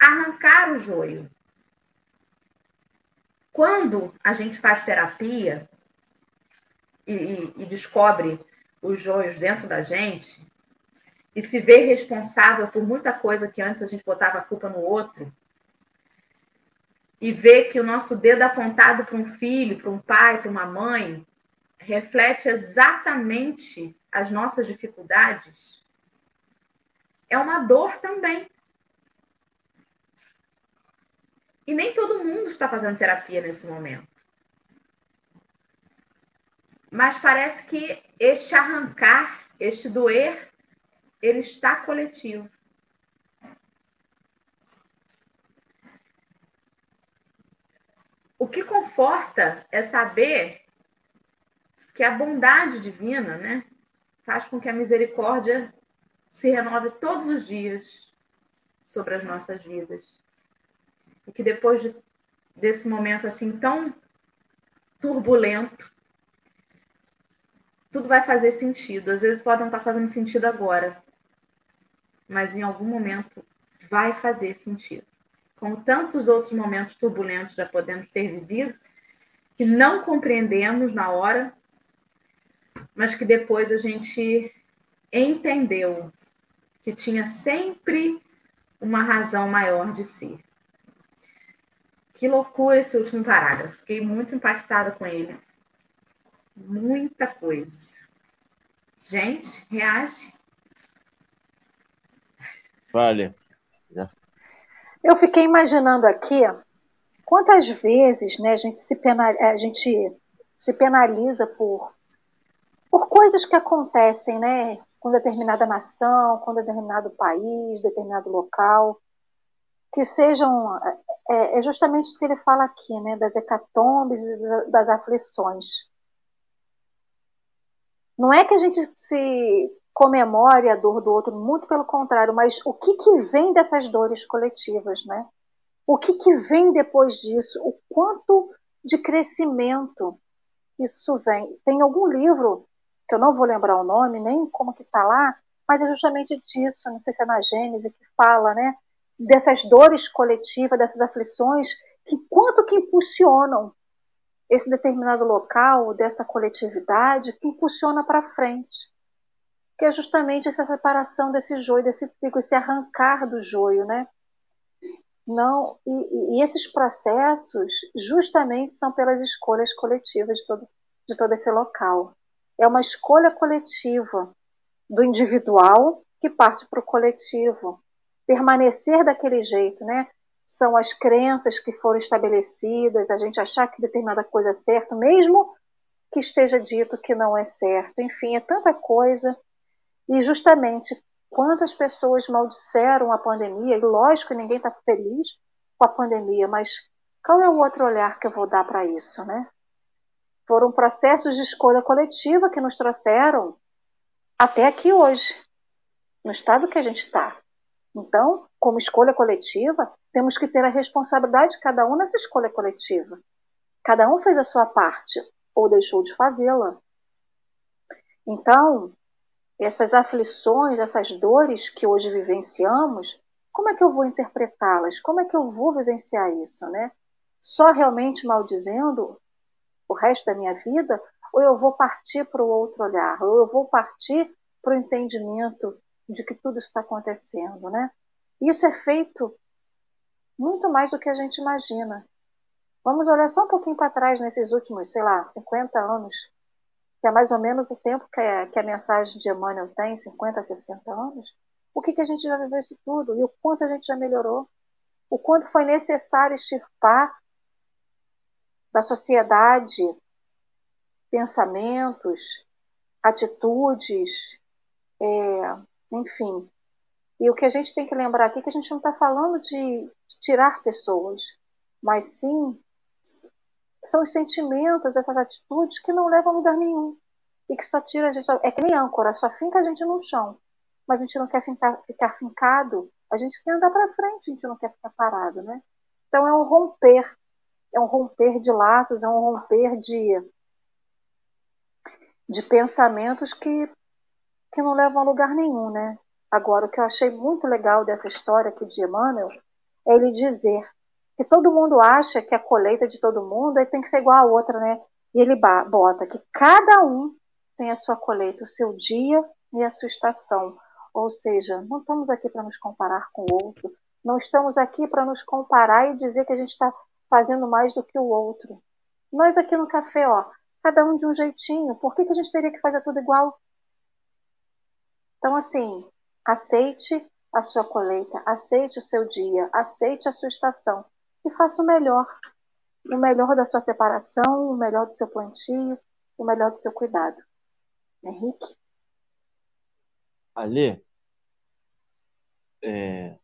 arrancar o joio. Quando a gente faz terapia, e, e, e descobre os joios dentro da gente e se vê responsável por muita coisa que antes a gente botava a culpa no outro e vê que o nosso dedo apontado para um filho, para um pai, para uma mãe, reflete exatamente as nossas dificuldades, é uma dor também. E nem todo mundo está fazendo terapia nesse momento. Mas parece que este arrancar, este doer, ele está coletivo. O que conforta é saber que a bondade divina, né, faz com que a misericórdia se renove todos os dias sobre as nossas vidas. E que depois de, desse momento assim tão turbulento, tudo vai fazer sentido. Às vezes pode não estar fazendo sentido agora, mas em algum momento vai fazer sentido. Como tantos outros momentos turbulentos já podemos ter vivido, que não compreendemos na hora, mas que depois a gente entendeu que tinha sempre uma razão maior de si. Que loucura esse último parágrafo. Fiquei muito impactada com ele. Muita coisa. Gente, reage. Vale. Eu fiquei imaginando aqui quantas vezes né, a, gente se penaliza, a gente se penaliza por, por coisas que acontecem né, com determinada nação, com determinado país, determinado local, que sejam. É, é justamente isso que ele fala aqui, né, das hecatombes e das aflições. Não é que a gente se comemore a dor do outro, muito pelo contrário, mas o que, que vem dessas dores coletivas, né? O que, que vem depois disso? O quanto de crescimento isso vem? Tem algum livro, que eu não vou lembrar o nome, nem como que está lá, mas é justamente disso, não sei se é na Gênese, que fala, né? Dessas dores coletivas, dessas aflições, que quanto que impulsionam esse determinado local, dessa coletividade, que impulsiona para frente. Que é justamente essa separação desse joio, desse trigo, esse arrancar do joio, né? Não, e, e, esses processos justamente são pelas escolhas coletivas de todo, de todo esse local. É uma escolha coletiva do individual que parte para o coletivo. Permanecer daquele jeito, né? são as crenças que foram estabelecidas, a gente achar que determinada coisa é certa, mesmo que esteja dito que não é certo. Enfim, é tanta coisa. E justamente quantas pessoas maldisseram a pandemia, e lógico ninguém está feliz com a pandemia, mas qual é o outro olhar que eu vou dar para isso, né? Foram processos de escolha coletiva que nos trouxeram até aqui hoje, no estado que a gente está. Então, como escolha coletiva, temos que ter a responsabilidade de cada um nessa escolha coletiva. Cada um fez a sua parte ou deixou de fazê-la. Então, essas aflições, essas dores que hoje vivenciamos, como é que eu vou interpretá-las? Como é que eu vou vivenciar isso, né? Só realmente maldizendo o resto da minha vida ou eu vou partir para o outro olhar, ou eu vou partir para o entendimento de que tudo está acontecendo, né? Isso é feito muito mais do que a gente imagina. Vamos olhar só um pouquinho para trás nesses últimos, sei lá, 50 anos, que é mais ou menos o tempo que a, que a mensagem de Emmanuel tem, 50, 60 anos. O que, que a gente já viveu isso tudo e o quanto a gente já melhorou? O quanto foi necessário extirpar da sociedade pensamentos, atitudes, é, enfim. E o que a gente tem que lembrar aqui é que a gente não está falando de tirar pessoas, mas sim são os sentimentos, essas atitudes que não levam a lugar nenhum e que só tira a gente. É que nem âncora, só finca a gente no chão. Mas a gente não quer ficar, ficar fincado, a gente quer andar para frente, a gente não quer ficar parado, né? Então é um romper, é um romper de laços, é um romper de, de pensamentos que, que não levam a lugar nenhum, né? Agora, o que eu achei muito legal dessa história aqui de Emmanuel é ele dizer que todo mundo acha que a colheita de todo mundo tem que ser igual a outra, né? E ele bota que cada um tem a sua colheita, o seu dia e a sua estação. Ou seja, não estamos aqui para nos comparar com o outro, não estamos aqui para nos comparar e dizer que a gente está fazendo mais do que o outro. Nós aqui no café, ó, cada um de um jeitinho, por que, que a gente teria que fazer tudo igual? Então, assim, aceite a sua colheita, aceite o seu dia, aceite a sua estação e faça o melhor. O melhor da sua separação, o melhor do seu plantio, o melhor do seu cuidado. Henrique? Ali, é,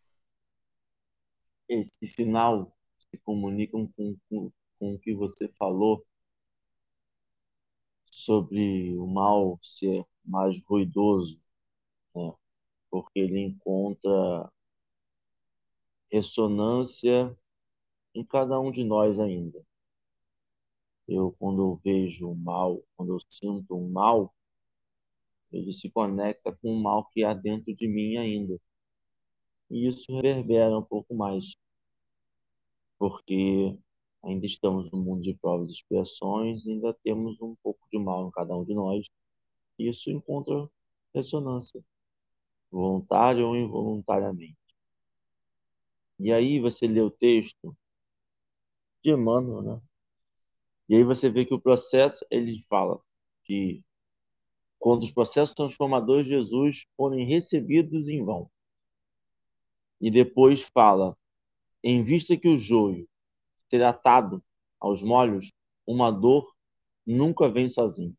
esse final se comunicam com, com, com o que você falou sobre o mal ser mais ruidoso, né? porque ele encontra ressonância em cada um de nós ainda. Eu, quando eu vejo o mal, quando eu sinto um mal, ele se conecta com o mal que há dentro de mim ainda. E isso reverbera um pouco mais, porque ainda estamos no mundo de provas e expiações, ainda temos um pouco de mal em cada um de nós. E isso encontra ressonância, voluntária ou involuntariamente. E aí você lê o texto, de Emmanuel, né? E aí você vê que o processo, ele fala que quando os processos transformadores de Jesus forem recebidos em vão. E depois fala, em vista que o joio será atado aos molhos, uma dor nunca vem sozinho.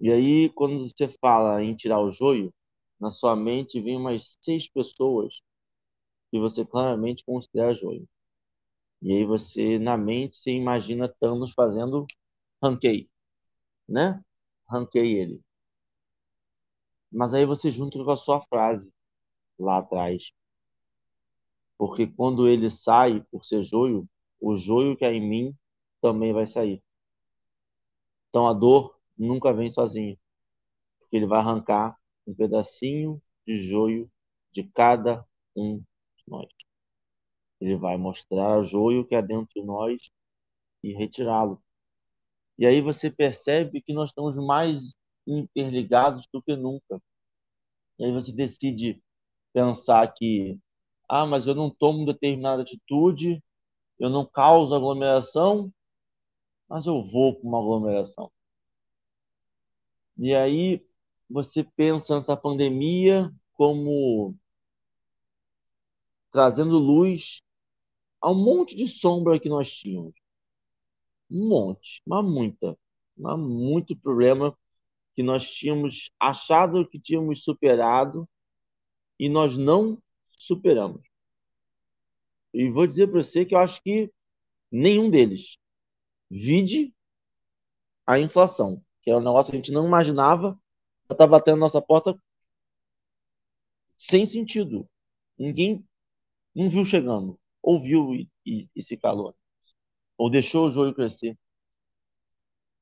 E aí, quando você fala em tirar o joio, na sua mente vem umas seis pessoas que você claramente considera joio. E aí você, na mente, você imagina Thanos fazendo ranquei, né? Ranquei ele. Mas aí você junta com a sua frase lá atrás. Porque quando ele sai por ser joio, o joio que há em mim também vai sair. Então a dor nunca vem sozinha. Porque ele vai arrancar um pedacinho de joio de cada um de nós. Ele vai mostrar o joio que há dentro de nós e retirá-lo. E aí você percebe que nós estamos mais interligados do que nunca. E aí você decide pensar que, ah, mas eu não tomo determinada atitude, eu não causo aglomeração, mas eu vou para uma aglomeração. E aí você pensa nessa pandemia como trazendo luz a um monte de sombra que nós tínhamos. Um monte, mas muita. Mas muito problema que nós tínhamos achado que tínhamos superado e nós não superamos. E vou dizer para você que eu acho que nenhum deles. Vide a inflação, que é um negócio que a gente não imaginava, está batendo nossa porta sem sentido. Ninguém não viu chegando ouviu e, e, e se ou deixou o joio crescer.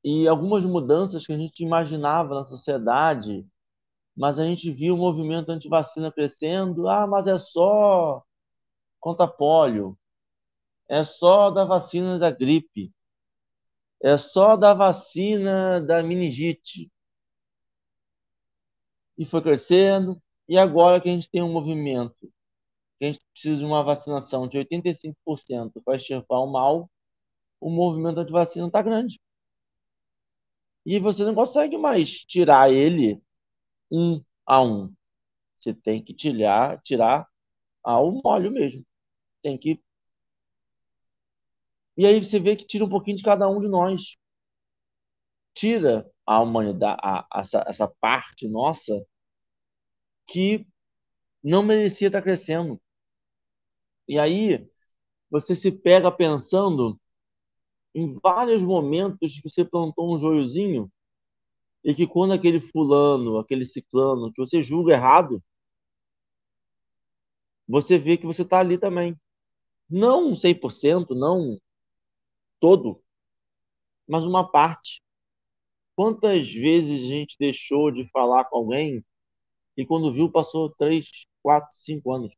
E algumas mudanças que a gente imaginava na sociedade, mas a gente viu o movimento anti-vacina crescendo, ah, mas é só contra pólio, é só da vacina da gripe. é só da vacina da meningite. E foi crescendo, e agora que a gente tem um movimento, que a gente precisa de uma vacinação de 85% para extirpar o mal, o movimento anti-vacina está grande. E você não consegue mais tirar ele um a um. Você tem que tirar, tirar ao molho mesmo. Tem que. E aí você vê que tira um pouquinho de cada um de nós. Tira a humanidade, a, essa, essa parte nossa que não merecia estar crescendo. E aí você se pega pensando em vários momentos que você plantou um joiozinho e que quando aquele fulano, aquele ciclano que você julga errado, você vê que você está ali também. Não 100%, não todo, mas uma parte. Quantas vezes a gente deixou de falar com alguém e quando viu passou 3, 4, 5 anos?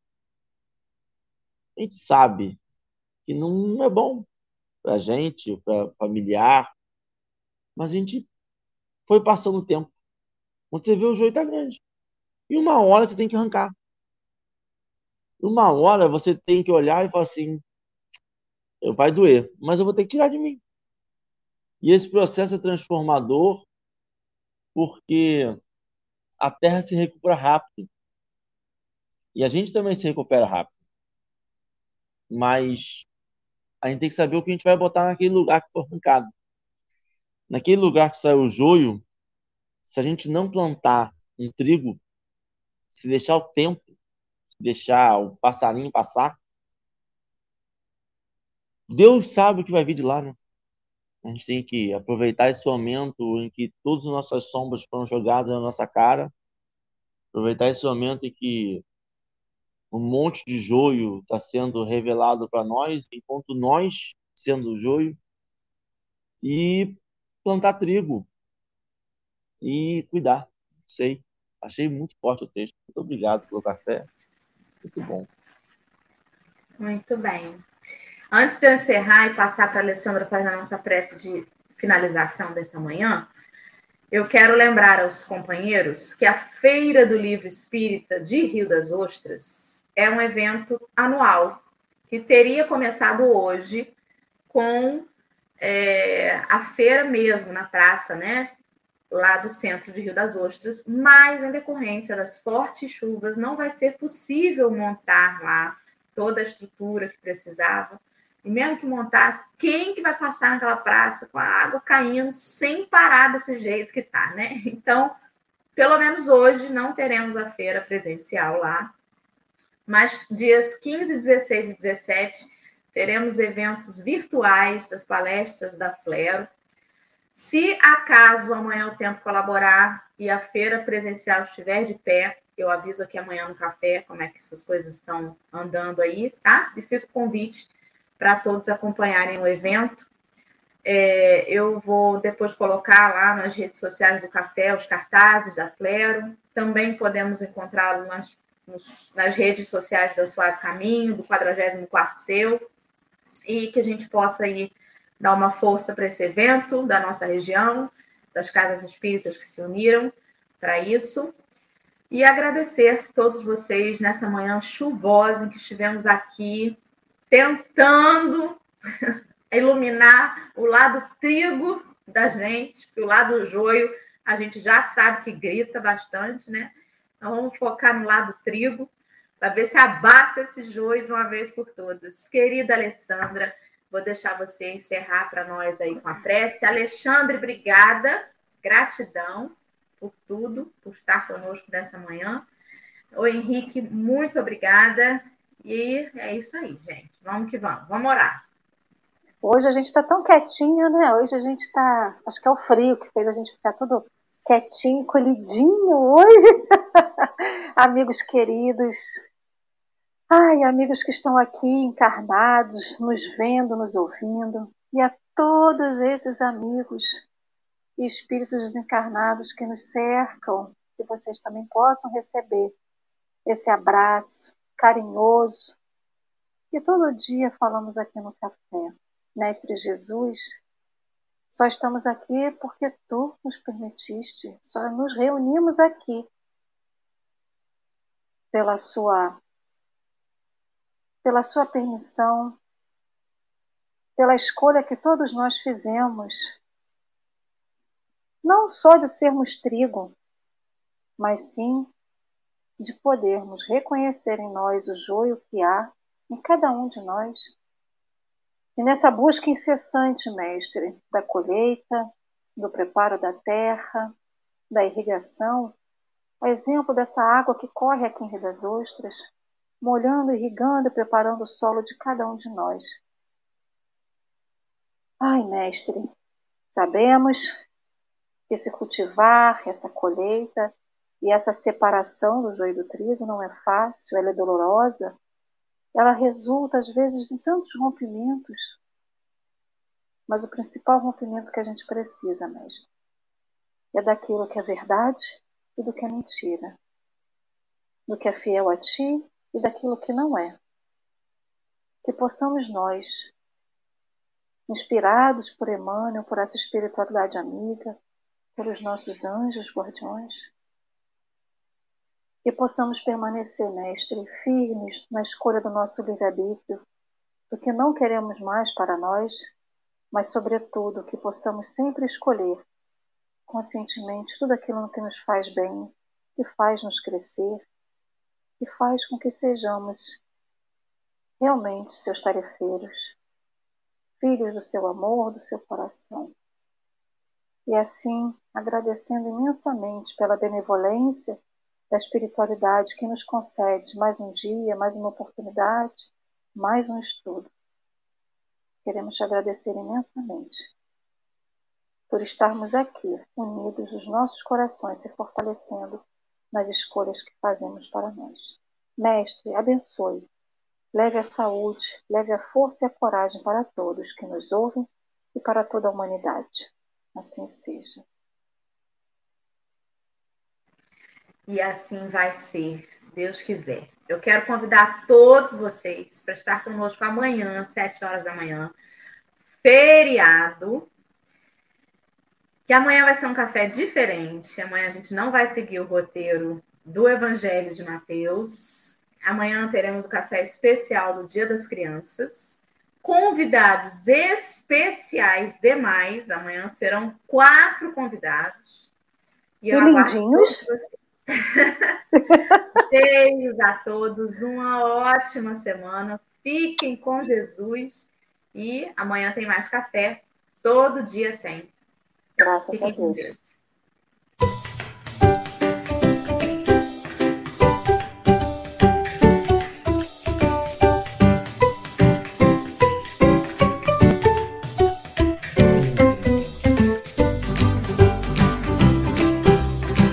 A gente sabe que não é bom para a gente, para familiar, mas a gente foi passando o tempo. Quando você vê o joio está grande. E uma hora você tem que arrancar. Uma hora você tem que olhar e falar assim: vai doer, mas eu vou ter que tirar de mim. E esse processo é transformador porque a terra se recupera rápido. E a gente também se recupera rápido. Mas a gente tem que saber o que a gente vai botar naquele lugar que foi arrancado. Naquele lugar que saiu o joio, se a gente não plantar um trigo, se deixar o tempo, se deixar o passarinho passar, Deus sabe o que vai vir de lá, né? A gente tem que aproveitar esse momento em que todas as nossas sombras foram jogadas na nossa cara, aproveitar esse momento em que um monte de joio está sendo revelado para nós, enquanto nós, sendo joio, e plantar trigo e cuidar. Sei. Achei muito forte o texto. Muito obrigado pelo café. Muito bom. Muito bem. Antes de eu encerrar e passar para a Alessandra fazer a nossa prece de finalização dessa manhã, eu quero lembrar aos companheiros que a Feira do Livro Espírita de Rio das Ostras é um evento anual que teria começado hoje com é, a feira mesmo na praça, né? Lá do centro de Rio das Ostras, mas em decorrência das fortes chuvas, não vai ser possível montar lá toda a estrutura que precisava. E mesmo que montasse, quem que vai passar naquela praça com a água caindo sem parar desse jeito que tá, né? Então, pelo menos hoje não teremos a feira presencial lá, mas dias 15, 16 e 17 teremos eventos virtuais das palestras da Flero. Se acaso amanhã o tempo colaborar e a feira presencial estiver de pé, eu aviso aqui amanhã no café como é que essas coisas estão andando aí, tá? E fica o convite para todos acompanharem o evento. É, eu vou depois colocar lá nas redes sociais do café os cartazes da Flero. Também podemos encontrá-lo nas, nas redes sociais da Suave Caminho, do 44 Seu e que a gente possa aí dar uma força para esse evento da nossa região, das casas espíritas que se uniram para isso. E agradecer todos vocês nessa manhã chuvosa em que estivemos aqui tentando iluminar o lado trigo da gente, que o lado joio a gente já sabe que grita bastante, né? Então vamos focar no lado trigo para ver se abafa esse joio de uma vez por todas. Querida Alessandra, vou deixar você encerrar para nós aí com a prece. Alexandre, obrigada, gratidão por tudo, por estar conosco nessa manhã. O Henrique, muito obrigada. E é isso aí, gente. Vamos que vamos. Vamos orar. Hoje a gente está tão quietinho, né? Hoje a gente está. Acho que é o frio que fez a gente ficar tudo quietinho, colhidinho hoje. Amigos queridos, ai, amigos que estão aqui encarnados, nos vendo, nos ouvindo, e a todos esses amigos e espíritos desencarnados que nos cercam, que vocês também possam receber esse abraço carinhoso que todo dia falamos aqui no café. Mestre Jesus, Só estamos aqui porque tu nos permitiste, só nos reunimos aqui pela sua pela sua permissão, pela escolha que todos nós fizemos, não só de sermos trigo, mas sim de podermos reconhecer em nós o joio que há em cada um de nós. E nessa busca incessante, mestre, da colheita, do preparo da terra, da irrigação, a exemplo dessa água que corre aqui em Rio das Ostras, molhando, irrigando e preparando o solo de cada um de nós. Ai, mestre, sabemos que esse cultivar, essa colheita e essa separação do joio do trigo não é fácil, ela é dolorosa, ela resulta às vezes em tantos rompimentos. Mas o principal rompimento que a gente precisa, mestre, é daquilo que é verdade e do que é mentira, do que é fiel a ti e daquilo que não é. Que possamos nós, inspirados por Emmanuel, por essa espiritualidade amiga, pelos nossos anjos guardiões, que possamos permanecer, Mestre, firmes na escolha do nosso livre-arbítrio, do que não queremos mais para nós, mas, sobretudo, que possamos sempre escolher conscientemente tudo aquilo que nos faz bem, que faz nos crescer, e faz com que sejamos realmente seus tarefeiros, filhos do seu amor, do seu coração. E assim, agradecendo imensamente pela benevolência da espiritualidade que nos concede mais um dia, mais uma oportunidade, mais um estudo. Queremos te agradecer imensamente por estarmos aqui, unidos, os nossos corações se fortalecendo nas escolhas que fazemos para nós. Mestre, abençoe. Leve a saúde, leve a força e a coragem para todos que nos ouvem e para toda a humanidade. Assim seja. E assim vai ser, se Deus quiser. Eu quero convidar todos vocês para estar conosco amanhã, às 7 horas da manhã, feriado, que amanhã vai ser um café diferente. Amanhã a gente não vai seguir o roteiro do Evangelho de Mateus. Amanhã teremos o café especial do Dia das Crianças. Convidados especiais demais. Amanhã serão quatro convidados. E eu lindinhos. Beijos a todos, uma ótima semana. Fiquem com Jesus e amanhã tem mais café. Todo dia tem. Graças Fiquem a Deus.